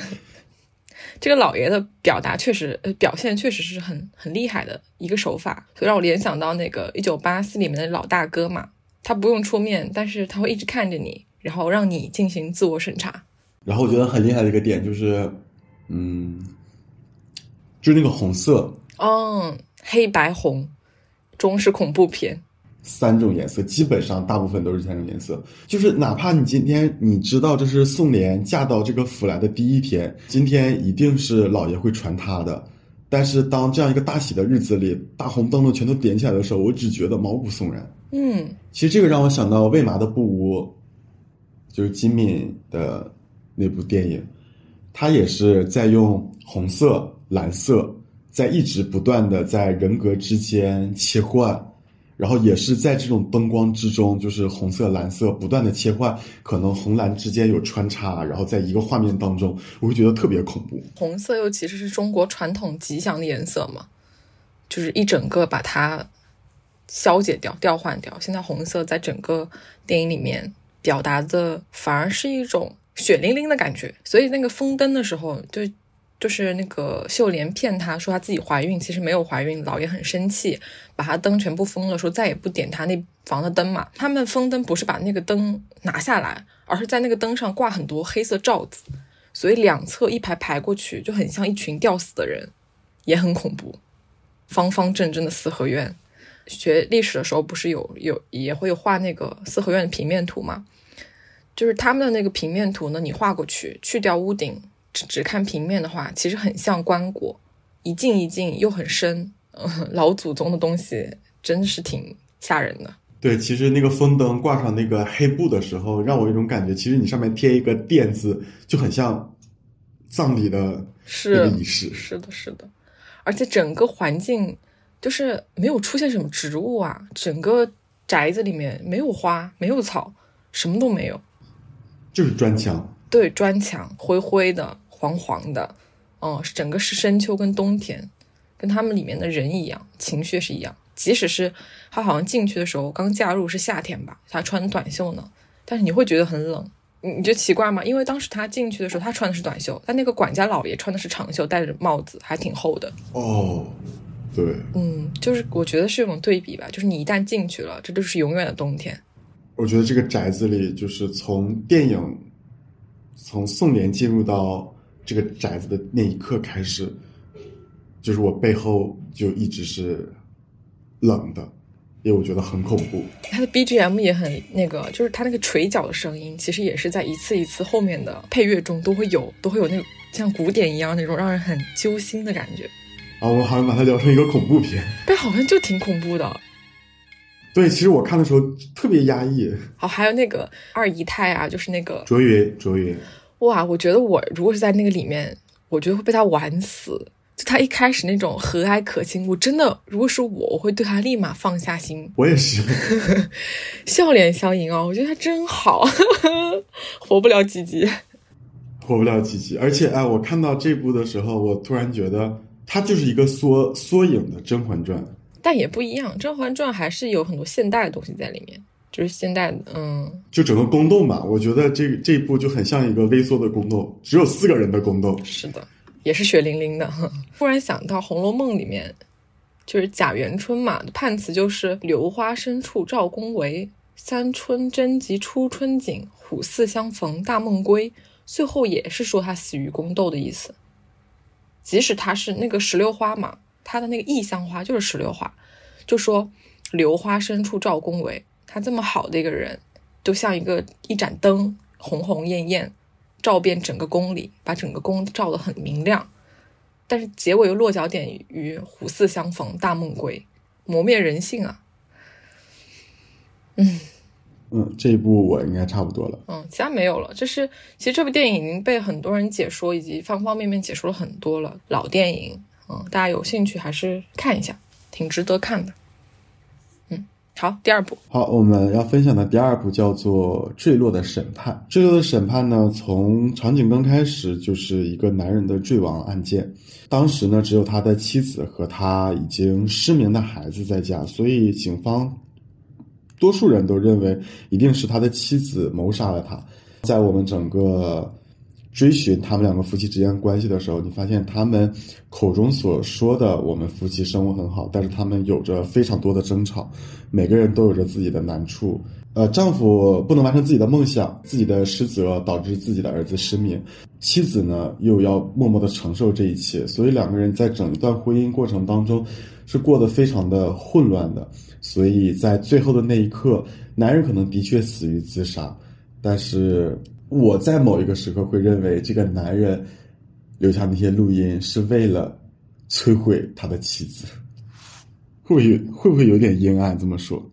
这个老爷的表达确实，呃，表现确实是很很厉害的一个手法，所以让我联想到那个《一九八四》里面的老大哥嘛，他不用出面，但是他会一直看着你，然后让你进行自我审查。然后我觉得很厉害的一个点就是，嗯。就是那个红色，嗯，黑白红，中式恐怖片，三种颜色，基本上大部分都是三种颜色。就是哪怕你今天你知道这是宋莲嫁到这个府来的第一天，今天一定是老爷会传她的，但是当这样一个大喜的日子里，大红灯笼全都点起来的时候，我只觉得毛骨悚然。嗯，其实这个让我想到魏麻的布屋，就是金敏的那部电影，他也是在用红色。蓝色在一直不断的在人格之间切换，然后也是在这种灯光之中，就是红色、蓝色不断的切换，可能红蓝之间有穿插，然后在一个画面当中，我会觉得特别恐怖。红色又其实是中国传统吉祥的颜色嘛，就是一整个把它消解掉、调换掉。现在红色在整个电影里面表达的反而是一种血淋淋的感觉，所以那个封灯的时候就。就是那个秀莲骗他说她自己怀孕，其实没有怀孕。老爷很生气，把他灯全部封了，说再也不点他那房的灯嘛。他们封灯不是把那个灯拿下来，而是在那个灯上挂很多黑色罩子，所以两侧一排排过去就很像一群吊死的人，也很恐怖。方方正正的四合院，学历史的时候不是有有也会有画那个四合院的平面图嘛？就是他们的那个平面图呢，你画过去，去掉屋顶。只只看平面的话，其实很像棺椁，一进一进又很深。嗯老祖宗的东西真的是挺吓人的。对，其实那个风灯挂上那个黑布的时候，让我有一种感觉，其实你上面贴一个垫字，就很像葬礼的那个仪式。是的，是的。而且整个环境就是没有出现什么植物啊，整个宅子里面没有花，没有草，什么都没有，就是砖墙。对，砖墙灰灰的、黄黄的，嗯，整个是深秋跟冬天，跟他们里面的人一样，情绪是一样。即使是他好像进去的时候刚加入是夏天吧，他穿短袖呢，但是你会觉得很冷，你你觉得奇怪吗？因为当时他进去的时候他穿的是短袖，但那个管家老爷穿的是长袖，戴着帽子，还挺厚的。哦，对，嗯，就是我觉得是一种对比吧，就是你一旦进去了，这就是永远的冬天。我觉得这个宅子里，就是从电影。从宋濂进入到这个宅子的那一刻开始，就是我背后就一直是冷的，因为我觉得很恐怖。它的 BGM 也很那个，就是它那个锤脚的声音，其实也是在一次一次后面的配乐中都会有，都会有那种像古典一样那种让人很揪心的感觉。啊，我好像把它聊成一个恐怖片，但好像就挺恐怖的。对，其实我看的时候特别压抑。好，还有那个二姨太啊，就是那个卓云，卓云，哇，我觉得我如果是在那个里面，我觉得会被他玩死。就他一开始那种和蔼可亲，我真的如果是我，我会对他立马放下心。我也是，*laughs* 笑脸相迎哦，我觉得他真好，*laughs* 活不了几集，活不了几集。而且哎，我看到这部的时候，我突然觉得他就是一个缩缩影的《甄嬛传》，但也不一样，《甄嬛传》还是有很多现代的东西在里面，就是现代，嗯，就整个宫斗嘛。我觉得这这一部就很像一个微缩的宫斗，只有四个人的宫斗。是的。也是血淋淋的。突然想到《红楼梦》里面，就是贾元春嘛，判词就是“榴花深处照宫闱，三春争及初春景，虎似相逢大梦归”。最后也是说他死于宫斗的意思。即使他是那个石榴花嘛，他的那个异香花就是石榴花，就说“榴花深处照宫闱”，他这么好的一个人，就像一个一盏灯，红红艳艳。照遍整个宫里，把整个宫照得很明亮，但是结尾又落脚点于虎似相逢大梦归，磨灭人性啊。嗯嗯，这一部我应该差不多了。嗯，其他没有了。就是其实这部电影已经被很多人解说，以及方方面面解说了很多了。老电影，嗯，大家有兴趣还是看一下，挺值得看的。好，第二部。好，我们要分享的第二部叫做《坠落的审判》。坠落的审判呢，从场景刚开始就是一个男人的坠亡案件。当时呢，只有他的妻子和他已经失明的孩子在家，所以警方多数人都认为一定是他的妻子谋杀了他。在我们整个。追寻他们两个夫妻之间关系的时候，你发现他们口中所说的“我们夫妻生活很好”，但是他们有着非常多的争吵，每个人都有着自己的难处。呃，丈夫不能完成自己的梦想，自己的失责导致自己的儿子失明，妻子呢又要默默的承受这一切，所以两个人在整一段婚姻过程当中是过得非常的混乱的。所以在最后的那一刻，男人可能的确死于自杀，但是。我在某一个时刻会认为，这个男人留下那些录音是为了摧毁他的妻子，*laughs* 会不会会不会有点阴暗？这么说，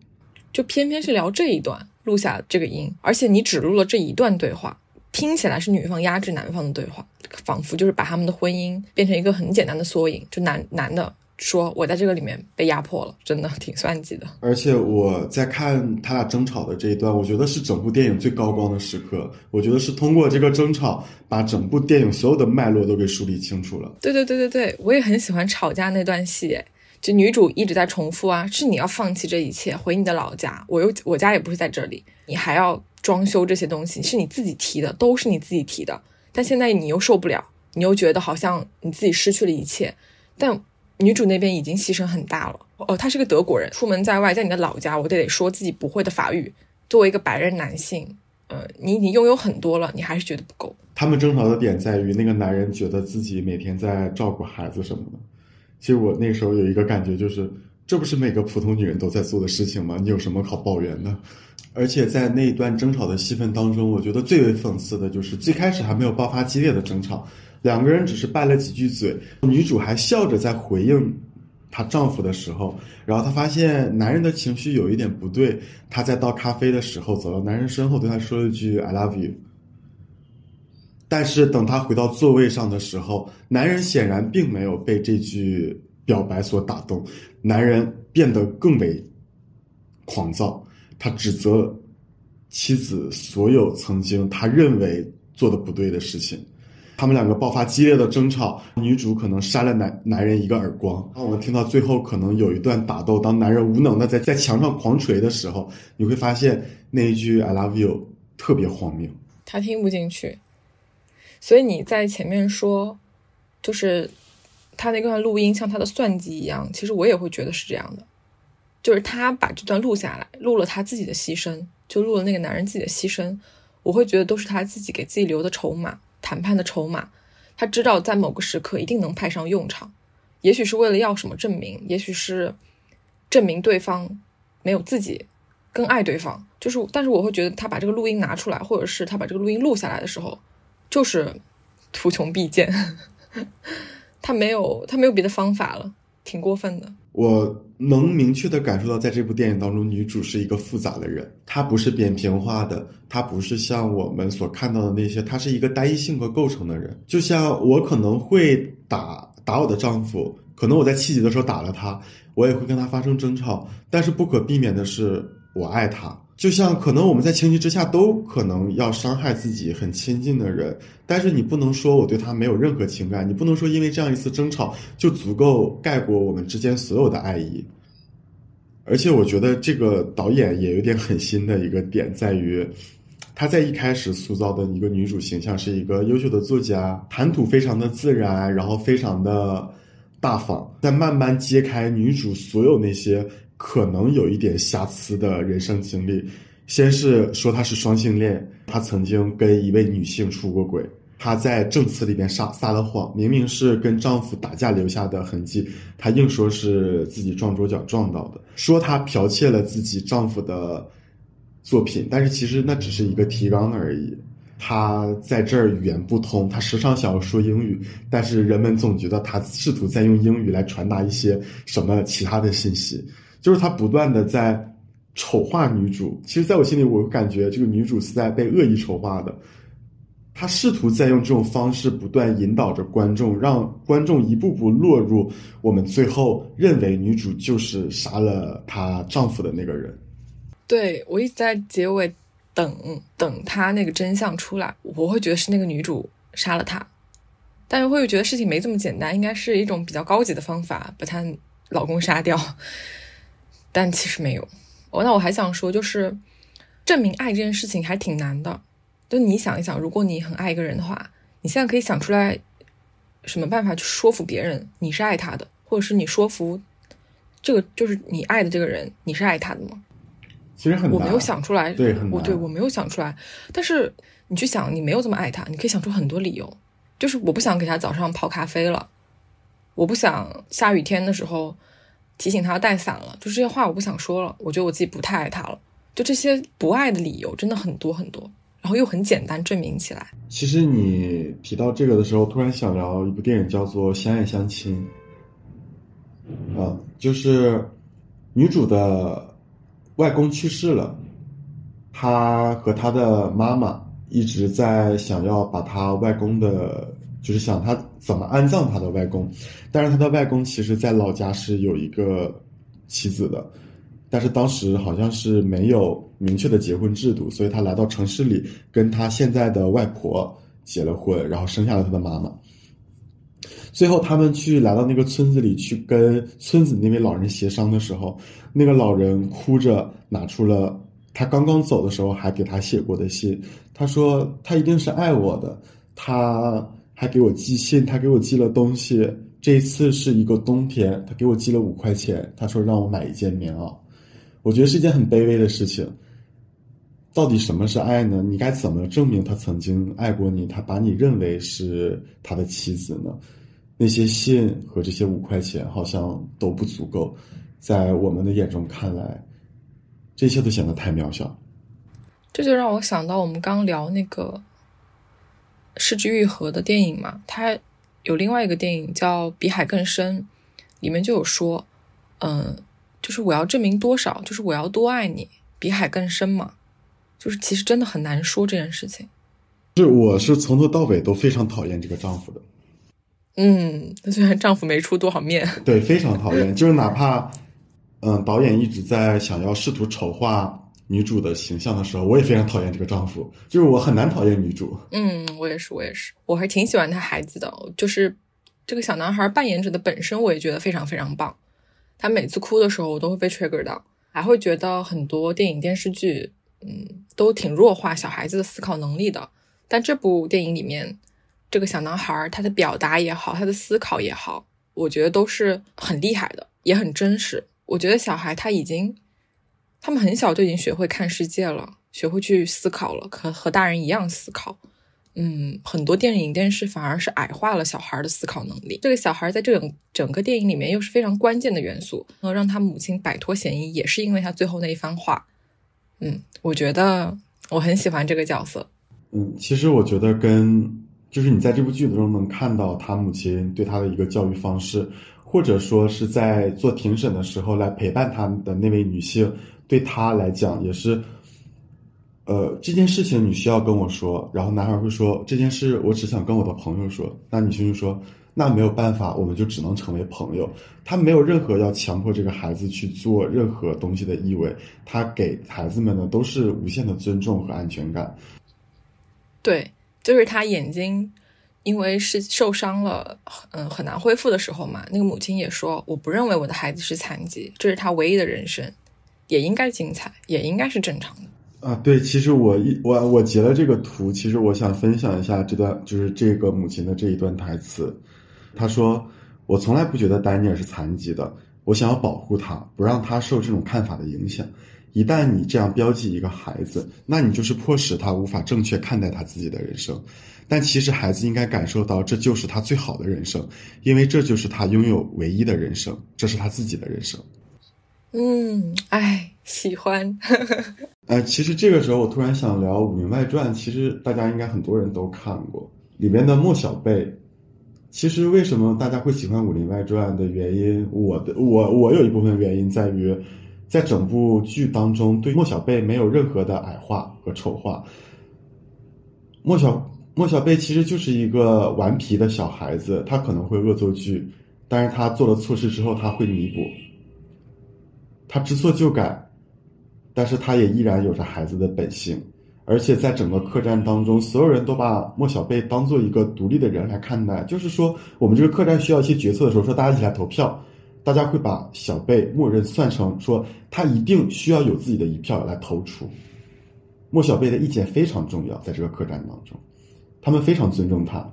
就偏偏是聊这一段录下这个音，而且你只录了这一段对话，听起来是女方压制男方的对话，仿佛就是把他们的婚姻变成一个很简单的缩影，就男男的。说我在这个里面被压迫了，真的挺算计的。而且我在看他俩争吵的这一段，我觉得是整部电影最高光的时刻。我觉得是通过这个争吵，把整部电影所有的脉络都给梳理清楚了。对对对对对，我也很喜欢吵架那段戏，就女主一直在重复啊，是你要放弃这一切，回你的老家。我又我家也不是在这里，你还要装修这些东西，是你自己提的，都是你自己提的。但现在你又受不了，你又觉得好像你自己失去了一切，但。女主那边已经牺牲很大了哦，他是个德国人，出门在外，在你的老家，我得得说自己不会的法语。作为一个白人男性，呃，你你拥有很多了，你还是觉得不够。他们争吵的点在于，那个男人觉得自己每天在照顾孩子什么的。其实我那时候有一个感觉，就是这不是每个普通女人都在做的事情吗？你有什么好抱怨的？而且在那一段争吵的戏份当中，我觉得最为讽刺的就是最开始还没有爆发激烈的争吵。两个人只是拌了几句嘴，女主还笑着在回应她丈夫的时候，然后她发现男人的情绪有一点不对，她在倒咖啡的时候走到男人身后对他说了一句 “I love you”。但是等她回到座位上的时候，男人显然并没有被这句表白所打动，男人变得更为狂躁，他指责妻子所有曾经他认为做的不对的事情。他们两个爆发激烈的争吵，女主可能扇了男男人一个耳光。当我们听到最后可能有一段打斗，当男人无能的在在墙上狂捶的时候，你会发现那一句 “I love you” 特别荒谬。他听不进去，所以你在前面说，就是他那段录音像他的算计一样。其实我也会觉得是这样的，就是他把这段录下来，录了他自己的牺牲，就录了那个男人自己的牺牲。我会觉得都是他自己给自己留的筹码。谈判的筹码，他知道在某个时刻一定能派上用场，也许是为了要什么证明，也许是证明对方没有自己更爱对方。就是，但是我会觉得他把这个录音拿出来，或者是他把这个录音录下来的时候，就是图穷匕见，*laughs* 他没有他没有别的方法了，挺过分的。我能明确的感受到，在这部电影当中，女主是一个复杂的人，她不是扁平化的，她不是像我们所看到的那些，她是一个单一性格构成的人。就像我可能会打打我的丈夫，可能我在气急的时候打了他，我也会跟他发生争吵，但是不可避免的是，我爱他。就像可能我们在情急之下都可能要伤害自己很亲近的人，但是你不能说我对他没有任何情感，你不能说因为这样一次争吵就足够盖过我们之间所有的爱意。而且我觉得这个导演也有点狠心的一个点在于，他在一开始塑造的一个女主形象是一个优秀的作家，谈吐非常的自然，然后非常的大方，在慢慢揭开女主所有那些。可能有一点瑕疵的人生经历，先是说他是双性恋，他曾经跟一位女性出过轨，他在证词里边撒撒了谎，明明是跟丈夫打架留下的痕迹，他硬说是自己撞桌角撞到的，说他剽窃了自己丈夫的作品，但是其实那只是一个提纲而已。他在这儿语言不通，他时常想要说英语，但是人们总觉得他试图在用英语来传达一些什么其他的信息。就是他不断的在丑化女主，其实，在我心里，我感觉这个女主是在被恶意丑化的。他试图在用这种方式不断引导着观众，让观众一步步落入我们最后认为女主就是杀了她丈夫的那个人。对我一直在结尾等等他那个真相出来，我会觉得是那个女主杀了他，但是会觉得事情没这么简单，应该是一种比较高级的方法把她老公杀掉。但其实没有，哦那我还想说，就是证明爱这件事情还挺难的。就你想一想，如果你很爱一个人的话，你现在可以想出来什么办法去说服别人你是爱他的，或者是你说服这个就是你爱的这个人你是爱他的吗？其实很难，我没有想出来，对，我对我没有想出来。但是你去想，你没有这么爱他，你可以想出很多理由。就是我不想给他早上泡咖啡了，我不想下雨天的时候。提醒他要带伞了，就这些话我不想说了。我觉得我自己不太爱他了。就这些不爱的理由真的很多很多，然后又很简单证明起来。其实你提到这个的时候，突然想聊一部电影，叫做《相爱相亲》。啊，就是女主的外公去世了，她和她的妈妈一直在想要把她外公的。就是想他怎么安葬他的外公，但是他的外公其实在老家是有一个妻子的，但是当时好像是没有明确的结婚制度，所以他来到城市里跟他现在的外婆结了婚，然后生下了他的妈妈。最后他们去来到那个村子里去跟村子那位老人协商的时候，那个老人哭着拿出了他刚刚走的时候还给他写过的信，他说他一定是爱我的，他。他给我寄信，他给我寄了东西。这一次是一个冬天，他给我寄了五块钱，他说让我买一件棉袄。我觉得是一件很卑微的事情。到底什么是爱呢？你该怎么证明他曾经爱过你？他把你认为是他的妻子呢？那些信和这些五块钱好像都不足够，在我们的眼中看来，这些都显得太渺小。这就让我想到我们刚聊那个。失之愈合的电影嘛，它有另外一个电影叫《比海更深》，里面就有说，嗯，就是我要证明多少，就是我要多爱你，比海更深嘛，就是其实真的很难说这件事情。是，我是从头到尾都非常讨厌这个丈夫的。嗯，*laughs* 虽然丈夫没出多少面，对，非常讨厌，就是哪怕，嗯，导演一直在想要试图丑化。女主的形象的时候，我也非常讨厌这个丈夫，就是我很难讨厌女主。嗯，我也是，我也是，我还挺喜欢他孩子的，就是这个小男孩扮演者的本身，我也觉得非常非常棒。他每次哭的时候，我都会被 trigger 到，还会觉得很多电影电视剧，嗯，都挺弱化小孩子的思考能力的。但这部电影里面，这个小男孩他的表达也好，他的思考也好，我觉得都是很厉害的，也很真实。我觉得小孩他已经。他们很小就已经学会看世界了，学会去思考了，和和大人一样思考。嗯，很多电影电视反而是矮化了小孩的思考能力。这个小孩在这整整个电影里面又是非常关键的元素，能让他母亲摆脱嫌疑，也是因为他最后那一番话。嗯，我觉得我很喜欢这个角色。嗯，其实我觉得跟就是你在这部剧中能看到他母亲对他的一个教育方式。或者说是在做庭审的时候来陪伴他的那位女性，对他来讲也是，呃，这件事情你需要跟我说。然后男孩会说这件事我只想跟我的朋友说。那女性就说那没有办法，我们就只能成为朋友。他没有任何要强迫这个孩子去做任何东西的意味，他给孩子们的都是无限的尊重和安全感。对，就是他眼睛。因为是受伤了，嗯，很难恢复的时候嘛。那个母亲也说：“我不认为我的孩子是残疾，这是他唯一的人生，也应该精彩，也应该是正常的。”啊，对，其实我一我我截了这个图，其实我想分享一下这段，就是这个母亲的这一段台词。她说：“我从来不觉得丹尼尔是残疾的，我想要保护他，不让他受这种看法的影响。一旦你这样标记一个孩子，那你就是迫使他无法正确看待他自己的人生。”但其实孩子应该感受到，这就是他最好的人生，因为这就是他拥有唯一的人生，这是他自己的人生。嗯，哎，喜欢。*laughs* 呃，其实这个时候我突然想聊《武林外传》，其实大家应该很多人都看过里面的莫小贝。其实为什么大家会喜欢《武林外传》的原因，我的我我有一部分原因在于，在整部剧当中对莫小贝没有任何的矮化和丑化。莫小。莫小贝其实就是一个顽皮的小孩子，他可能会恶作剧，但是他做了错事之后他会弥补，他知错就改，但是他也依然有着孩子的本性，而且在整个客栈当中，所有人都把莫小贝当做一个独立的人来看待，就是说我们这个客栈需要一些决策的时候，说大家一起来投票，大家会把小贝默认算成说他一定需要有自己的一票来投出，莫小贝的意见非常重要，在这个客栈当中。他们非常尊重他，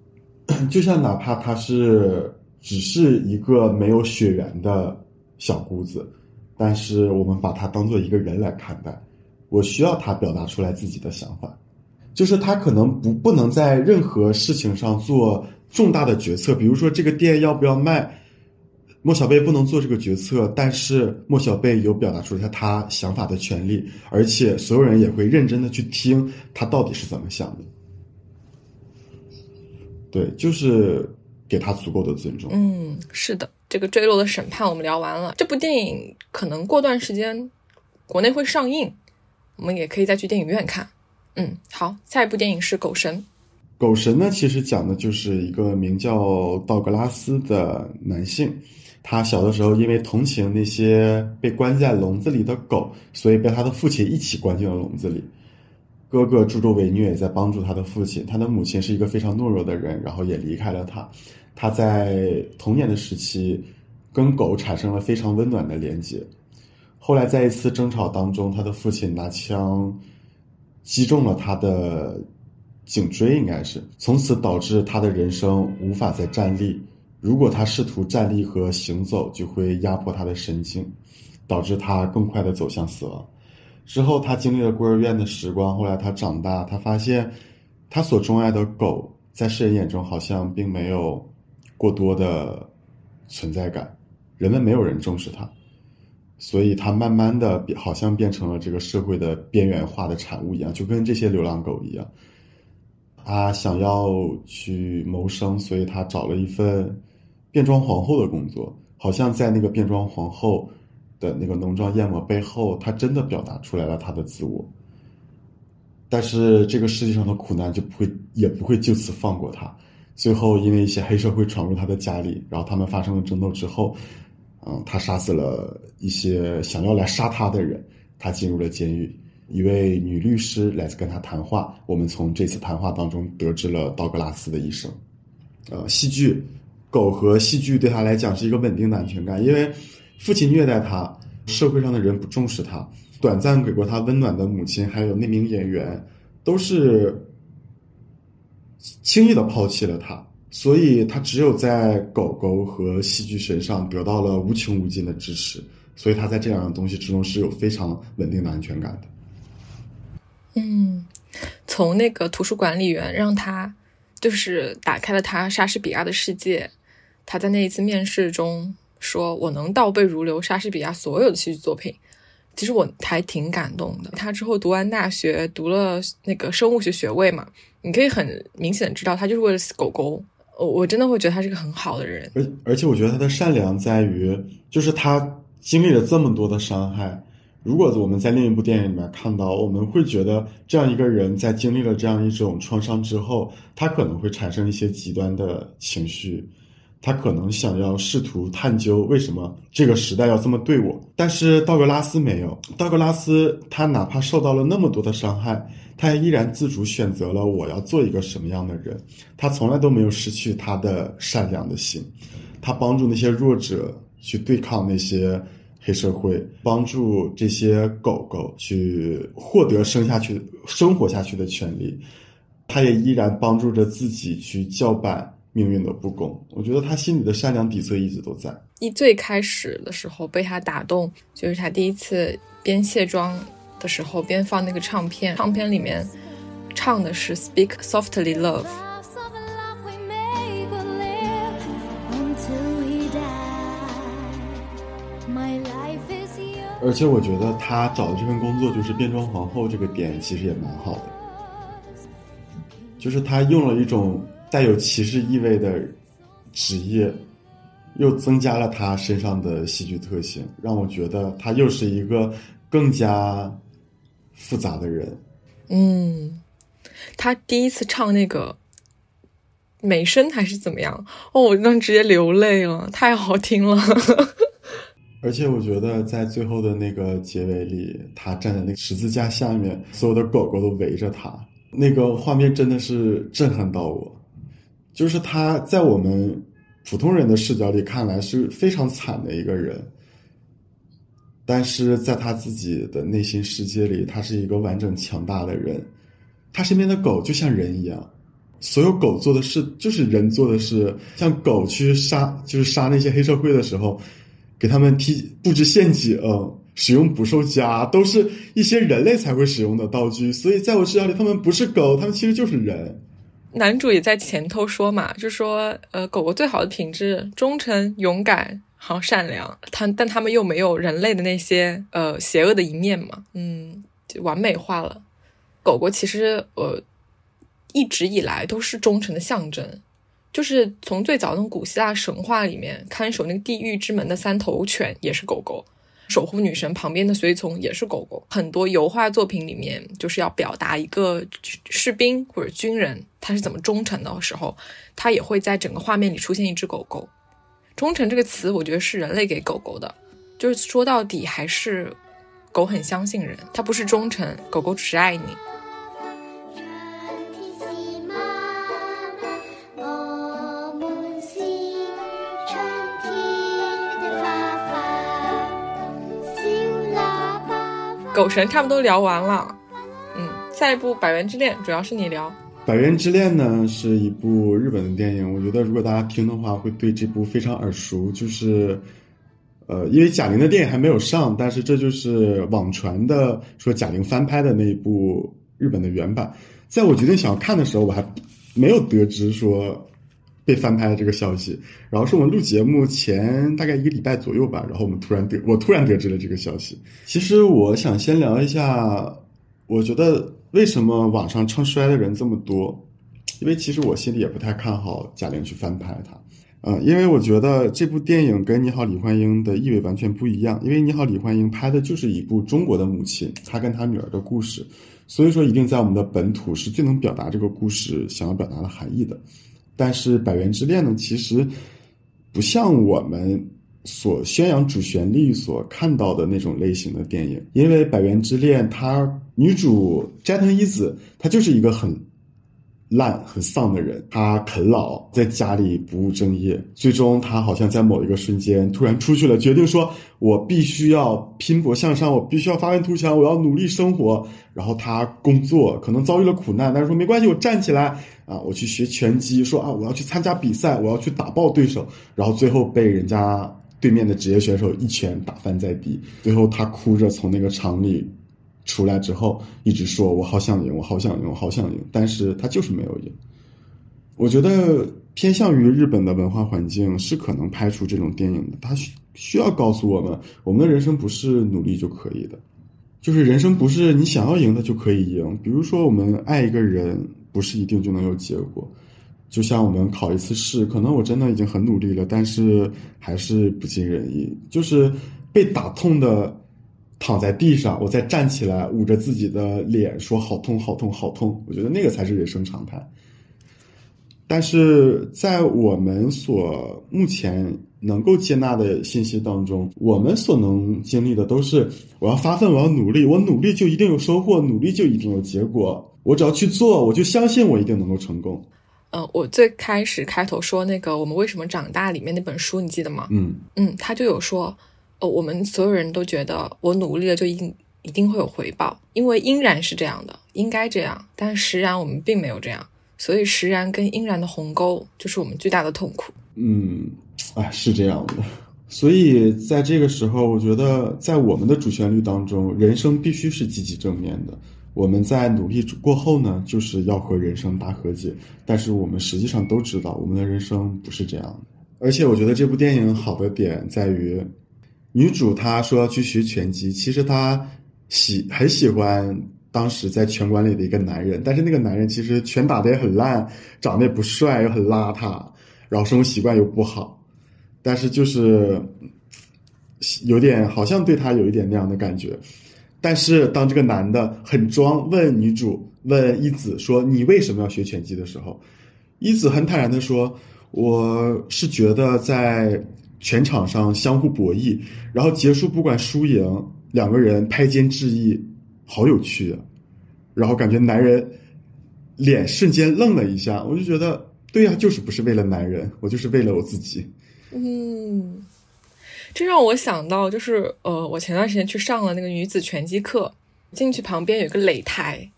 *coughs* 就像哪怕他是只是一个没有血缘的小姑子，但是我们把他当做一个人来看待。我需要他表达出来自己的想法，就是他可能不不能在任何事情上做重大的决策，比如说这个店要不要卖，莫小贝不能做这个决策，但是莫小贝有表达出他他想法的权利，而且所有人也会认真的去听他到底是怎么想的。对，就是给他足够的尊重。嗯，是的，这个坠落的审判我们聊完了。这部电影可能过段时间国内会上映，我们也可以再去电影院看。嗯，好，下一部电影是《狗神》。狗神呢，其实讲的就是一个名叫道格拉斯的男性，他小的时候因为同情那些被关在笼子里的狗，所以被他的父亲一起关进了笼子里。哥哥助纣为虐，在帮助他的父亲。他的母亲是一个非常懦弱的人，然后也离开了他。他在童年的时期跟狗产生了非常温暖的连接。后来在一次争吵当中，他的父亲拿枪击中了他的颈椎，应该是从此导致他的人生无法再站立。如果他试图站立和行走，就会压迫他的神经，导致他更快的走向死亡。之后，他经历了孤儿院的时光。后来，他长大，他发现，他所钟爱的狗在世人眼中好像并没有过多的存在感，人们没有人重视他，所以他慢慢的好像变成了这个社会的边缘化的产物一样，就跟这些流浪狗一样。他想要去谋生，所以他找了一份变装皇后的工作，好像在那个变装皇后。的那个浓妆艳抹背后，他真的表达出来了他的自我。但是这个世界上的苦难就不会，也不会就此放过他。最后，因为一些黑社会闯入他的家里，然后他们发生了争斗之后，嗯，他杀死了一些想要来杀他的人，他进入了监狱。一位女律师来跟他谈话，我们从这次谈话当中得知了道格拉斯的一生。呃，戏剧，狗和戏剧对他来讲是一个稳定的安全感，因为。父亲虐待他，社会上的人不重视他，短暂给过他温暖的母亲，还有那名演员，都是轻易的抛弃了他，所以他只有在狗狗和戏剧身上得到了无穷无尽的支持，所以他在这样东西之中是有非常稳定的安全感的。嗯，从那个图书管理员让他就是打开了他莎士比亚的世界，他在那一次面试中。说我能倒背如流莎士比亚所有的戏剧作品，其实我还挺感动的。他之后读完大学，读了那个生物学学位嘛，你可以很明显的知道，他就是为了死狗狗。我我真的会觉得他是个很好的人。而而且我觉得他的善良在于，就是他经历了这么多的伤害。如果我们在另一部电影里面看到，我们会觉得这样一个人在经历了这样一种创伤之后，他可能会产生一些极端的情绪，他可能想要试图探究为什么这个时代要这么对我。但是道格拉斯没有，道格拉斯他哪怕受到了那么多的伤害，他也依然自主选择了我要做一个什么样的人。他从来都没有失去他的善良的心，他帮助那些弱者去对抗那些。黑社会帮助这些狗狗去获得生下去、生活下去的权利，他也依然帮助着自己去叫板命运的不公。我觉得他心里的善良底色一直都在。一最开始的时候被他打动，就是他第一次边卸妆的时候边放那个唱片，唱片里面唱的是《Speak Softly Love》。而且我觉得他找的这份工作就是变装皇后，这个点其实也蛮好的。就是他用了一种带有歧视意味的职业，又增加了他身上的戏剧特性，让我觉得他又是一个更加复杂的人。嗯，他第一次唱那个美声还是怎么样？哦，我那直接流泪了，太好听了。而且我觉得，在最后的那个结尾里，他站在那个十字架下面，所有的狗狗都围着他，那个画面真的是震撼到我。就是他在我们普通人的视角里看来是非常惨的一个人，但是在他自己的内心世界里，他是一个完整强大的人。他身边的狗就像人一样，所有狗做的事就是人做的事，像狗去杀，就是杀那些黑社会的时候。给他们提布置陷阱，使用捕兽夹，都是一些人类才会使用的道具。所以在我视角里，他们不是狗，他们其实就是人。男主也在前头说嘛，就说呃，狗狗最好的品质：忠诚、勇敢，好善良。他但他们又没有人类的那些呃邪恶的一面嘛，嗯，就完美化了。狗狗其实呃一直以来都是忠诚的象征。就是从最早的古希腊神话里面，看守那个地狱之门的三头犬也是狗狗，守护女神旁边的随从也是狗狗。很多油画作品里面，就是要表达一个士兵或者军人他是怎么忠诚的时候，他也会在整个画面里出现一只狗狗。忠诚这个词，我觉得是人类给狗狗的，就是说到底还是狗很相信人，它不是忠诚，狗狗只是爱你。狗神差不多聊完了，嗯，下一部《百元之恋》主要是你聊。《百元之恋》呢是一部日本的电影，我觉得如果大家听的话，会对这部非常耳熟。就是，呃，因为贾玲的电影还没有上，但是这就是网传的说贾玲翻拍的那一部日本的原版。在我决定想要看的时候，我还没有得知说。被翻拍的这个消息，然后是我们录节目前大概一个礼拜左右吧，然后我们突然得我突然得知了这个消息。其实我想先聊一下，我觉得为什么网上唱衰的人这么多？因为其实我心里也不太看好贾玲去翻拍它，嗯，因为我觉得这部电影跟《你好，李焕英》的意味完全不一样。因为《你好，李焕英》拍的就是一部中国的母亲，她跟她女儿的故事，所以说一定在我们的本土是最能表达这个故事想要表达的含义的。但是《百元之恋》呢，其实不像我们所宣扬主旋律所看到的那种类型的电影，因为《百元之恋》它女主斋藤一子，她就是一个很。烂很丧的人，他啃老，在家里不务正业，最终他好像在某一个瞬间突然出去了，决定说：“我必须要拼搏向上，我必须要发愤图强，我要努力生活。”然后他工作可能遭遇了苦难，但是说没关系，我站起来啊，我去学拳击，说啊，我要去参加比赛，我要去打爆对手，然后最后被人家对面的职业选手一拳打翻在地，最后他哭着从那个场里。出来之后，一直说我好想赢，我好想赢，我好想赢，但是他就是没有赢。我觉得偏向于日本的文化环境是可能拍出这种电影的，他需需要告诉我们，我们的人生不是努力就可以的，就是人生不是你想要赢的就可以赢。比如说，我们爱一个人，不是一定就能有结果。就像我们考一次试，可能我真的已经很努力了，但是还是不尽人意，就是被打痛的躺在地上，我再站起来捂着自己的脸说好痛好痛好痛，我觉得那个才是人生常态。但是在我们所目前能够接纳的信息当中，我们所能经历的都是我要发奋，我要努力，我努力就一定有收获，努力就一定有结果，我只要去做，我就相信我一定能够成功。呃，我最开始开头说那个《我们为什么长大》里面那本书，你记得吗？嗯嗯，他就有说，呃，我们所有人都觉得我努力了就一定一定会有回报，因为应然是这样的，应该这样，但实然我们并没有这样，所以实然跟应然的鸿沟就是我们巨大的痛苦。嗯，哎，是这样的。所以在这个时候，我觉得在我们的主旋律当中，人生必须是积极正面的。我们在努力过后呢，就是要和人生大和解。但是我们实际上都知道，我们的人生不是这样的。而且我觉得这部电影好的点在于，女主她说要去学拳击，其实她喜很喜欢当时在拳馆里的一个男人，但是那个男人其实拳打得也很烂，长得也不帅，又很邋遢，然后生活习惯又不好，但是就是有点好像对他有一点那样的感觉。但是当这个男的很装问女主问一子说你为什么要学拳击的时候，一子很坦然的说我是觉得在拳场上相互博弈，然后结束不管输赢，两个人拍肩致意，好有趣。然后感觉男人脸瞬间愣了一下，我就觉得对呀、就是不是为了男人，我就是为了我自己。嗯，这让我想到，就是呃，我前段时间去上了那个女子拳击课，进去旁边有个擂台，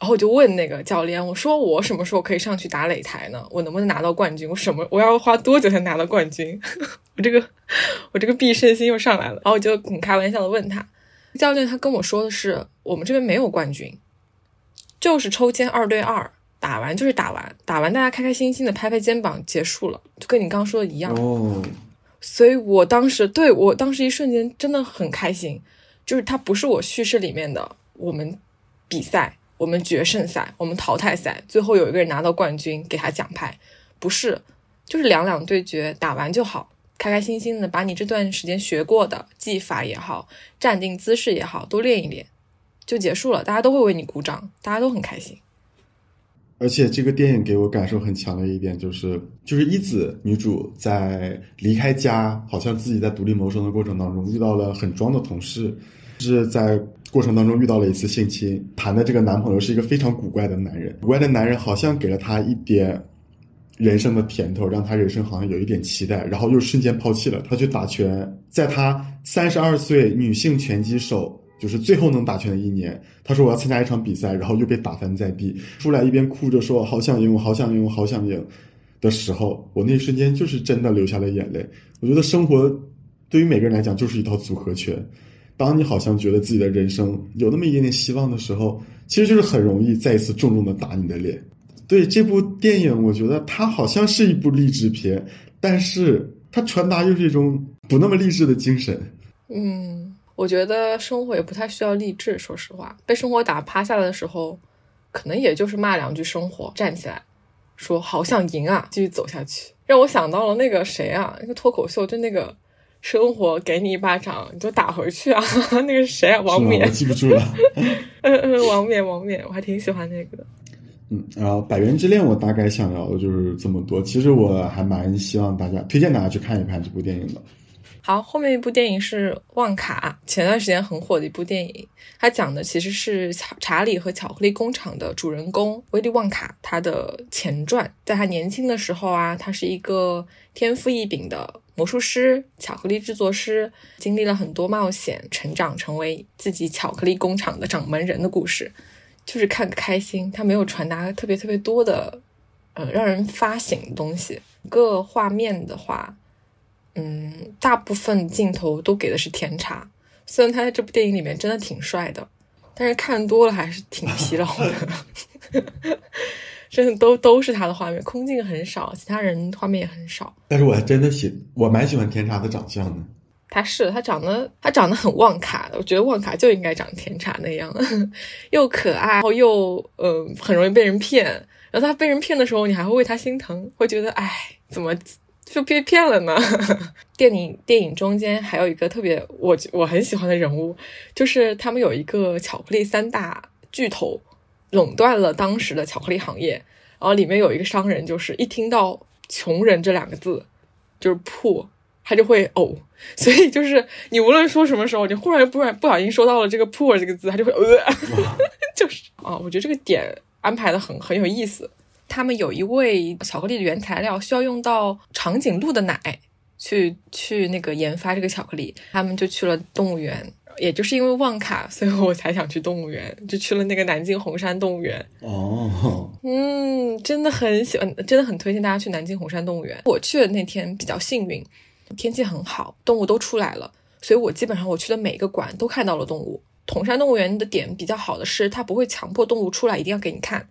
然后我就问那个教练，我说我什么时候可以上去打擂台呢？我能不能拿到冠军？我什么我要花多久才拿到冠军？*laughs* 我这个我这个必胜心又上来了，然后我就很开玩笑的问他，教练他跟我说的是，我们这边没有冠军，就是抽签二对二。打完就是打完，打完大家开开心心的拍拍肩膀结束了，就跟你刚刚说的一样。哦，所以我当时对我当时一瞬间真的很开心，就是它不是我叙事里面的我们比赛、我们决胜赛、我们淘汰赛，最后有一个人拿到冠军给他奖牌，不是，就是两两对决，打完就好，开开心心的把你这段时间学过的技法也好、站定姿势也好都练一练，就结束了，大家都会为你鼓掌，大家都很开心。而且这个电影给我感受很强的一点就是，就是一子女主在离开家，好像自己在独立谋生的过程当中遇到了很装的同事，是在过程当中遇到了一次性侵，谈的这个男朋友是一个非常古怪的男人，古怪的男人好像给了她一点人生的甜头，让她人生好像有一点期待，然后又瞬间抛弃了，她去打拳，在她三十二岁女性拳击手。就是最后能打拳的一年，他说我要参加一场比赛，然后又被打翻在地，出来一边哭着说好想赢，我好想赢，我好想赢的时候，我那一瞬间就是真的流下了眼泪。我觉得生活对于每个人来讲就是一套组合拳，当你好像觉得自己的人生有那么一点点希望的时候，其实就是很容易再一次重重的打你的脸。对这部电影，我觉得它好像是一部励志片，但是它传达又是一种不那么励志的精神。嗯。我觉得生活也不太需要励志，说实话，被生活打趴下来的时候，可能也就是骂两句生活，站起来说好想赢啊，继续走下去。让我想到了那个谁啊，那个脱口秀，就那个生活给你一巴掌，你就打回去啊，*laughs* 那个谁啊，王冕，我记不住了。*laughs* 嗯嗯，王冕，王冕，我还挺喜欢那个的。嗯，然后《百元之恋》我大概想要的就是这么多。其实我还蛮希望大家推荐大家去看一看这部电影的。好，后面一部电影是《旺卡》，前段时间很火的一部电影。它讲的其实是查理和巧克力工厂的主人公威利旺卡他的前传。在他年轻的时候啊，他是一个天赋异禀的魔术师、巧克力制作师，经历了很多冒险，成长成为自己巧克力工厂的掌门人的故事。就是看个开心，他没有传达特别特别多的，呃，让人发醒的东西。个画面的话。嗯，大部分镜头都给的是甜茶，虽然他在这部电影里面真的挺帅的，但是看多了还是挺疲劳的。*laughs* 真的都都是他的画面，空镜很少，其他人画面也很少。但是我还真的喜，我蛮喜欢甜茶的长相的。他是他长得他长得很旺卡，我觉得旺卡就应该长甜茶那样，*laughs* 又可爱，然后又呃很容易被人骗。然后他被人骗的时候，你还会为他心疼，会觉得哎，怎么就被骗了呢？*laughs* 电影电影中间还有一个特别我我很喜欢的人物，就是他们有一个巧克力三大巨头垄断了当时的巧克力行业，然后里面有一个商人，就是一听到穷人这两个字，就是破。他就会呕，所以就是你无论说什么时候，你忽然不然不小心说到了这个 poor 这个字，他就会呃，*laughs* 就是啊，我觉得这个点安排的很很有意思。他们有一位巧克力的原材料需要用到长颈鹿的奶去去那个研发这个巧克力，他们就去了动物园。也就是因为旺卡，所以我才想去动物园，就去了那个南京红山动物园。哦，嗯，真的很喜欢，真的很推荐大家去南京红山动物园。我去的那天比较幸运。天气很好，动物都出来了，所以我基本上我去的每一个馆都看到了动物。统山动物园的点比较好的是，它不会强迫动物出来一定要给你看。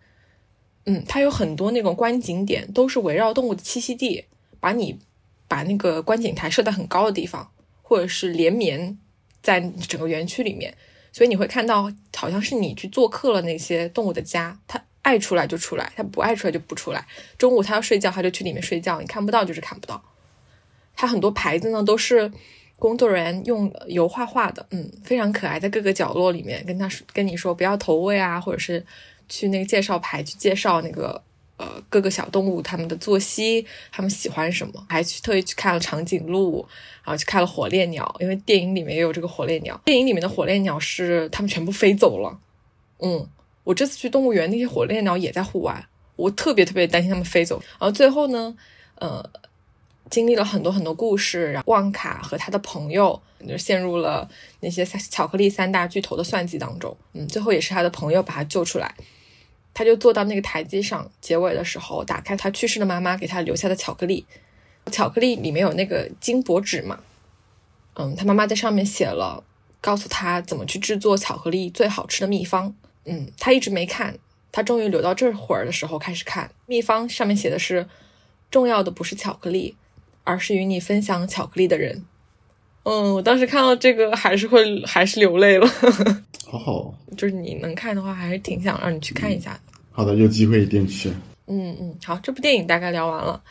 嗯，它有很多那种观景点，都是围绕动物的栖息地，把你把那个观景台设在很高的地方，或者是连绵在整个园区里面，所以你会看到好像是你去做客了那些动物的家，它爱出来就出来，它不爱出来就不出来。中午它要睡觉，它就去里面睡觉，你看不到就是看不到。它很多牌子呢，都是工作人员用油画画的，嗯，非常可爱，在各个角落里面跟他说跟你说不要投喂啊，或者是去那个介绍牌去介绍那个呃各个小动物它们的作息，它们喜欢什么，还去特意去看了长颈鹿，然后去看了火烈鸟，因为电影里面也有这个火烈鸟，电影里面的火烈鸟是它们全部飞走了，嗯，我这次去动物园那些火烈鸟也在户外，我特别特别担心它们飞走，然后最后呢，呃。经历了很多很多故事，然后旺卡和他的朋友就陷入了那些巧克力三大巨头的算计当中。嗯，最后也是他的朋友把他救出来。他就坐到那个台阶上，结尾的时候打开他去世的妈妈给他留下的巧克力。巧克力里面有那个金箔纸嘛？嗯，他妈妈在上面写了，告诉他怎么去制作巧克力最好吃的秘方。嗯，他一直没看，他终于留到这会儿的时候开始看秘方，上面写的是重要的不是巧克力。而是与你分享巧克力的人，嗯，我当时看到这个还是会还是流泪了，*laughs* 好好，就是你能看的话，还是挺想让你去看一下的。好的，有机会一定去。嗯嗯，好，这部电影大概聊完了，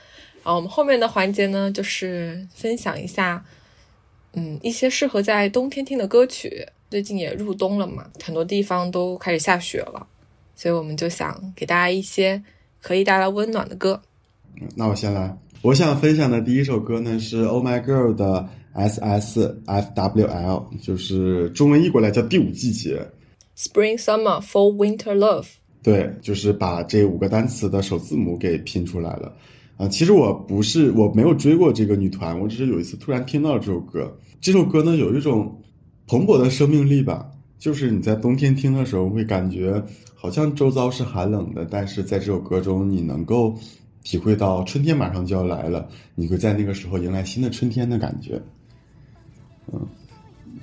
然后我们后面的环节呢，就是分享一下，嗯，一些适合在冬天听的歌曲。最近也入冬了嘛，很多地方都开始下雪了，所以我们就想给大家一些可以带来温暖的歌。那我先来。我想分享的第一首歌呢是 Oh My Girl 的 S S F W L，就是中文译过来叫第五季节。Spring Summer Fall Winter Love。对，就是把这五个单词的首字母给拼出来了。啊，其实我不是我没有追过这个女团，我只是有一次突然听到了这首歌。这首歌呢有一种蓬勃的生命力吧，就是你在冬天听的时候会感觉好像周遭是寒冷的，但是在这首歌中你能够。体会到春天马上就要来了，你会在那个时候迎来新的春天的感觉。嗯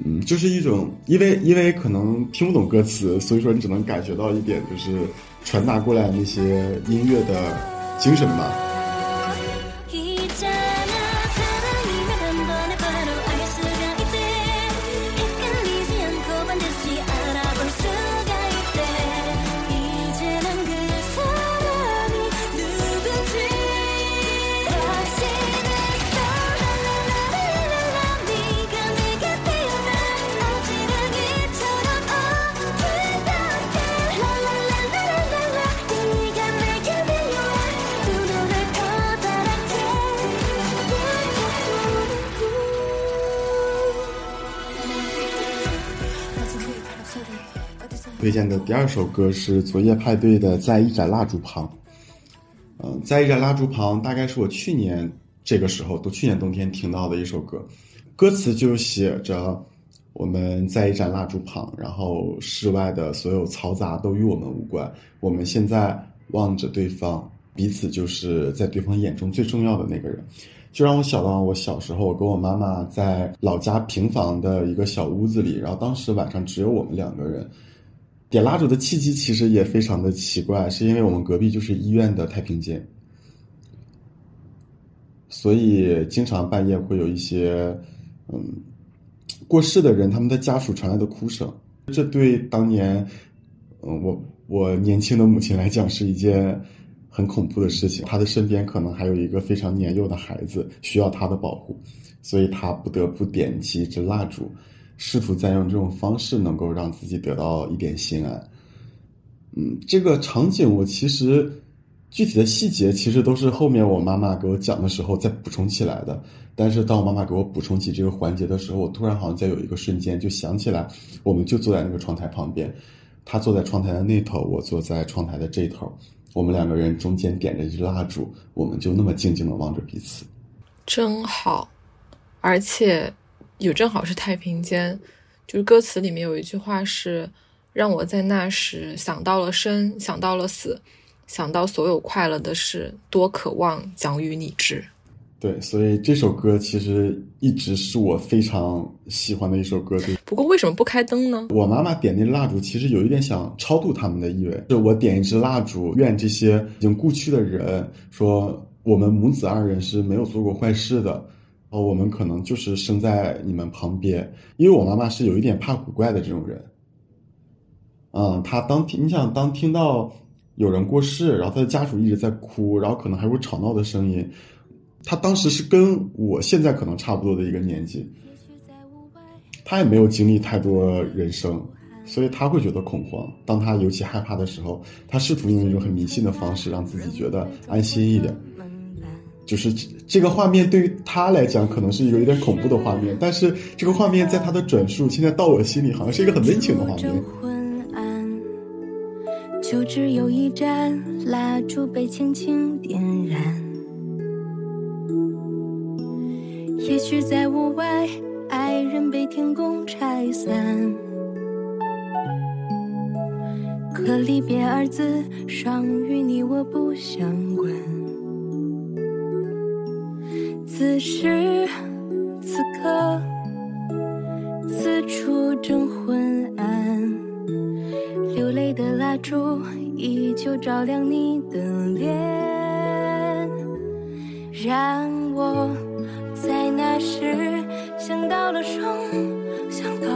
嗯，就是一种，因为因为可能听不懂歌词，所以说你只能感觉到一点，就是传达过来那些音乐的精神吧。推荐的第二首歌是昨夜派对的《在一盏蜡烛旁》。嗯，在一盏蜡烛旁，大概是我去年这个时候，都去年冬天听到的一首歌。歌词就写着：“我们在一盏蜡烛旁，然后室外的所有嘈杂都与我们无关。我们现在望着对方，彼此就是在对方眼中最重要的那个人。”就让我想到我小时候，我跟我妈妈在老家平房的一个小屋子里，然后当时晚上只有我们两个人。点蜡烛的契机其实也非常的奇怪，是因为我们隔壁就是医院的太平间，所以经常半夜会有一些嗯过世的人他们的家属传来的哭声，这对当年，嗯，我我年轻的母亲来讲是一件很恐怖的事情。她的身边可能还有一个非常年幼的孩子需要她的保护，所以她不得不点起一支蜡烛，试图再用这种方式能够让自己得到一点心安。嗯，这个场景我其实具体的细节其实都是后面我妈妈给我讲的时候再补充起来的。但是当我妈妈给我补充起这个环节的时候，我突然好像在有一个瞬间就想起来，我们就坐在那个窗台旁边，她坐在窗台的那头，我坐在窗台的这头，我们两个人中间点着一支蜡烛，我们就那么静静的望着彼此，真好，而且有正好是太平间，就是歌词里面有一句话是。让我在那时想到了生，想到了死，想到所有快乐的事，多渴望讲与你知。对，所以这首歌其实一直是我非常喜欢的一首歌。对，不过为什么不开灯呢？我妈妈点那蜡烛，其实有一点想超度他们的意味。就我点一支蜡烛，愿这些已经故去的人说，我们母子二人是没有做过坏事的。哦，我们可能就是生在你们旁边，因为我妈妈是有一点怕古怪的这种人。嗯，他当听，你想当听到有人过世，然后他的家属一直在哭，然后可能还有吵闹的声音，他当时是跟我现在可能差不多的一个年纪，他也没有经历太多人生，所以他会觉得恐慌。当他尤其害怕的时候，他试图用一种很迷信的方式让自己觉得安心一点。就是这个画面对于他来讲可能是一个有点恐怖的画面，但是这个画面在他的转述，现在到我心里好像是一个很温情的画面。就只有一盏蜡烛被轻轻点燃，也许在屋外，爱人被天公拆散，可离别二字，尚与你我不相关。此时此刻，此处正昏暗。流泪的蜡烛依旧照亮你的脸，让我在那时想到了生，想到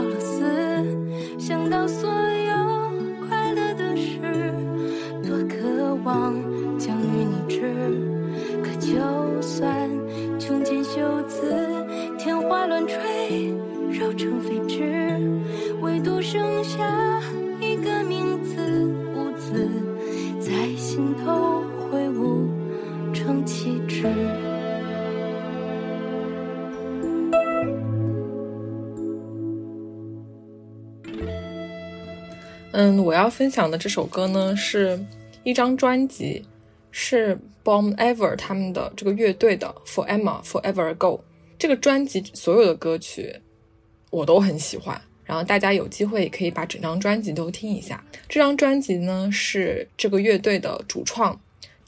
嗯，我要分享的这首歌呢，是一张专辑，是 bob Ever 他们的这个乐队的 For Emma Forever Ago。这个专辑所有的歌曲我都很喜欢，然后大家有机会也可以把整张专辑都听一下。这张专辑呢，是这个乐队的主创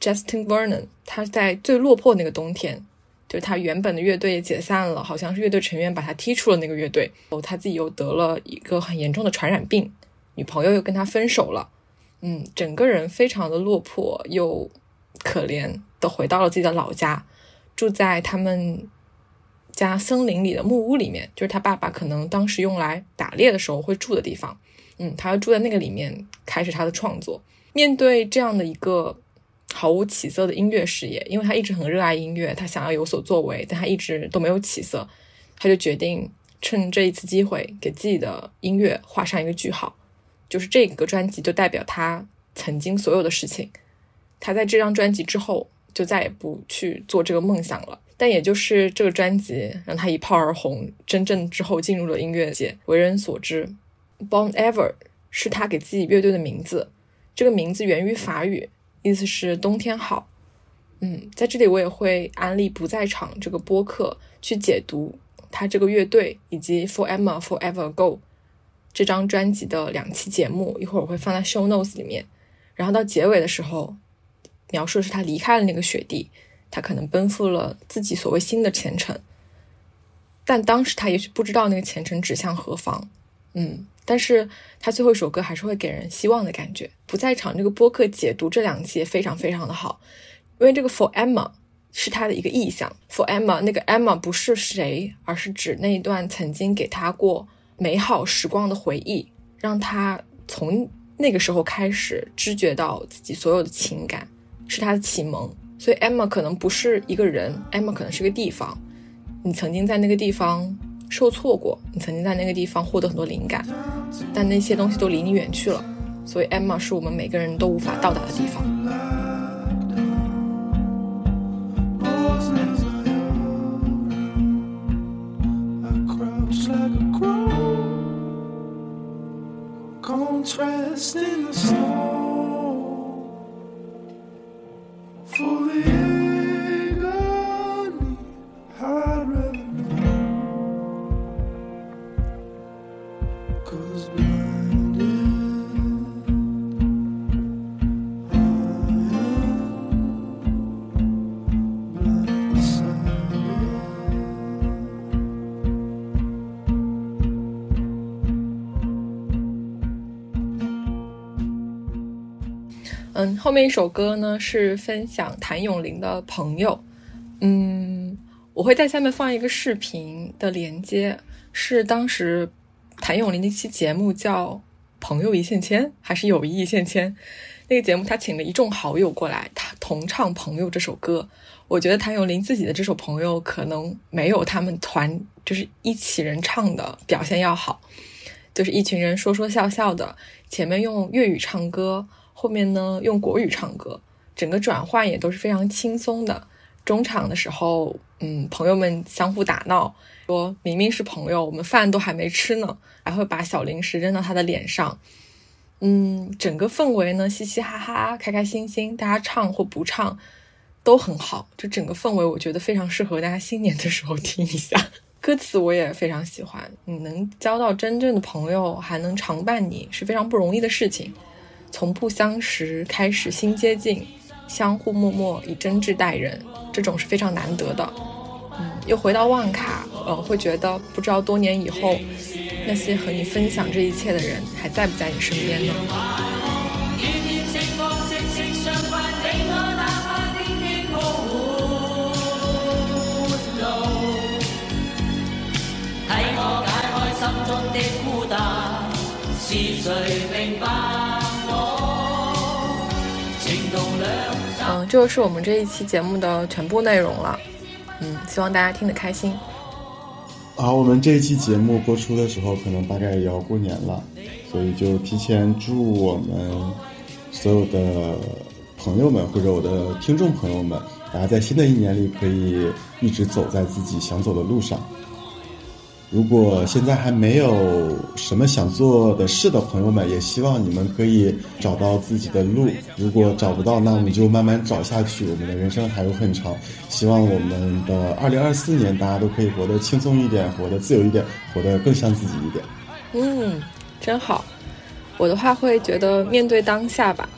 Justin Vernon，他在最落魄那个冬天，就是他原本的乐队解散了，好像是乐队成员把他踢出了那个乐队，哦，他自己又得了一个很严重的传染病。女朋友又跟他分手了，嗯，整个人非常的落魄又可怜的回到了自己的老家，住在他们家森林里的木屋里面，就是他爸爸可能当时用来打猎的时候会住的地方，嗯，他要住在那个里面开始他的创作。面对这样的一个毫无起色的音乐事业，因为他一直很热爱音乐，他想要有所作为，但他一直都没有起色，他就决定趁这一次机会给自己的音乐画上一个句号。就是这个专辑就代表他曾经所有的事情，他在这张专辑之后就再也不去做这个梦想了。但也就是这个专辑让他一炮而红，真正之后进入了音乐界，为人所知。Bon Ever 是他给自己乐队的名字，这个名字源于法语，意思是冬天好。嗯，在这里我也会安利不在场这个播客去解读他这个乐队以及 For Emma Forever Go。这张专辑的两期节目，一会儿我会放在 show notes 里面。然后到结尾的时候，描述的是他离开了那个雪地，他可能奔赴了自己所谓新的前程。但当时他也许不知道那个前程指向何方。嗯，但是他最后一首歌还是会给人希望的感觉。不在场这个播客解读这两期也非常非常的好，因为这个 For Emma 是他的一个意象。For Emma，那个 Emma 不是谁，而是指那一段曾经给他过美好时光的回忆，让他从那个时候开始知觉到自己所有的情感，是他的启蒙。所以 Emma 可能不是一个人，Emma 可能是个地方。你曾经在那个地方受挫过，你曾经在那个地方获得很多灵感，但那些东西都离你远去了。所以 Emma 是我们每个人都无法到达的地方。contrast in the snow for the 嗯，后面一首歌呢是分享谭咏麟的朋友。嗯，我会在下面放一个视频的连接，是当时谭咏麟的一期节目叫《朋友一线牵》还是《友谊一线牵》？那个节目他请了一众好友过来，他同唱《朋友》这首歌。我觉得谭咏麟自己的这首《朋友》可能没有他们团就是一起人唱的表现要好，就是一群人说说笑笑的，前面用粤语唱歌。后面呢，用国语唱歌，整个转换也都是非常轻松的。中场的时候，嗯，朋友们相互打闹，说明明是朋友，我们饭都还没吃呢，还会把小零食扔到他的脸上。嗯，整个氛围呢，嘻嘻哈哈，开开心心，大家唱或不唱都很好。就整个氛围，我觉得非常适合大家新年的时候听一下。*laughs* 歌词我也非常喜欢。你能交到真正的朋友，还能常伴你，是非常不容易的事情。从不相识开始新接近，相互默默以真挚待人，这种是非常难得的。嗯，又回到旺卡，呃，会觉得不知道多年以后，那些和你分享这一切的人还在不在你身边呢？是谁明白？就是我们这一期节目的全部内容了。嗯，希望大家听得开心。好，我们这一期节目播出的时候，可能大概也要过年了，所以就提前祝我们所有的朋友们或者我的听众朋友们，大家在新的一年里可以一直走在自己想走的路上。如果现在还没有什么想做的事的朋友们，也希望你们可以找到自己的路。如果找不到，那我们就慢慢找下去。我们的人生还有很长，希望我们的二零二四年大家都可以活得轻松一点，活得自由一点，活得更像自己一点。嗯，真好。我的话会觉得面对当下吧，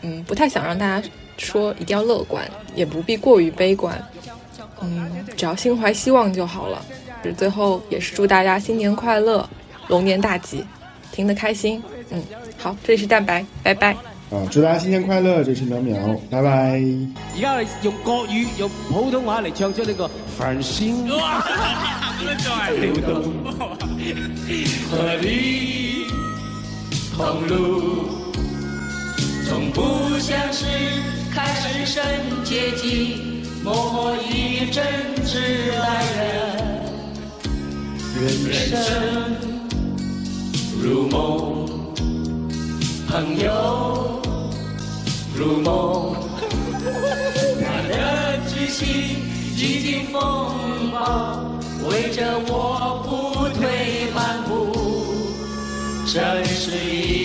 嗯，不太想让大家说一定要乐观，也不必过于悲观。嗯，只要心怀希望就好了。最后也是祝大家新年快乐，龙年大吉，听得开心。嗯，好，这里是蛋白，拜拜。啊，祝大家新年快乐，这是淼淼，拜拜。而家用国语、用普通话嚟唱出呢个繁星。哇，和你同路，从不相识开始深接近，默默以真挚待人。人生如梦，朋友如梦，他的知心几经风暴，围着我不退半步，真是一。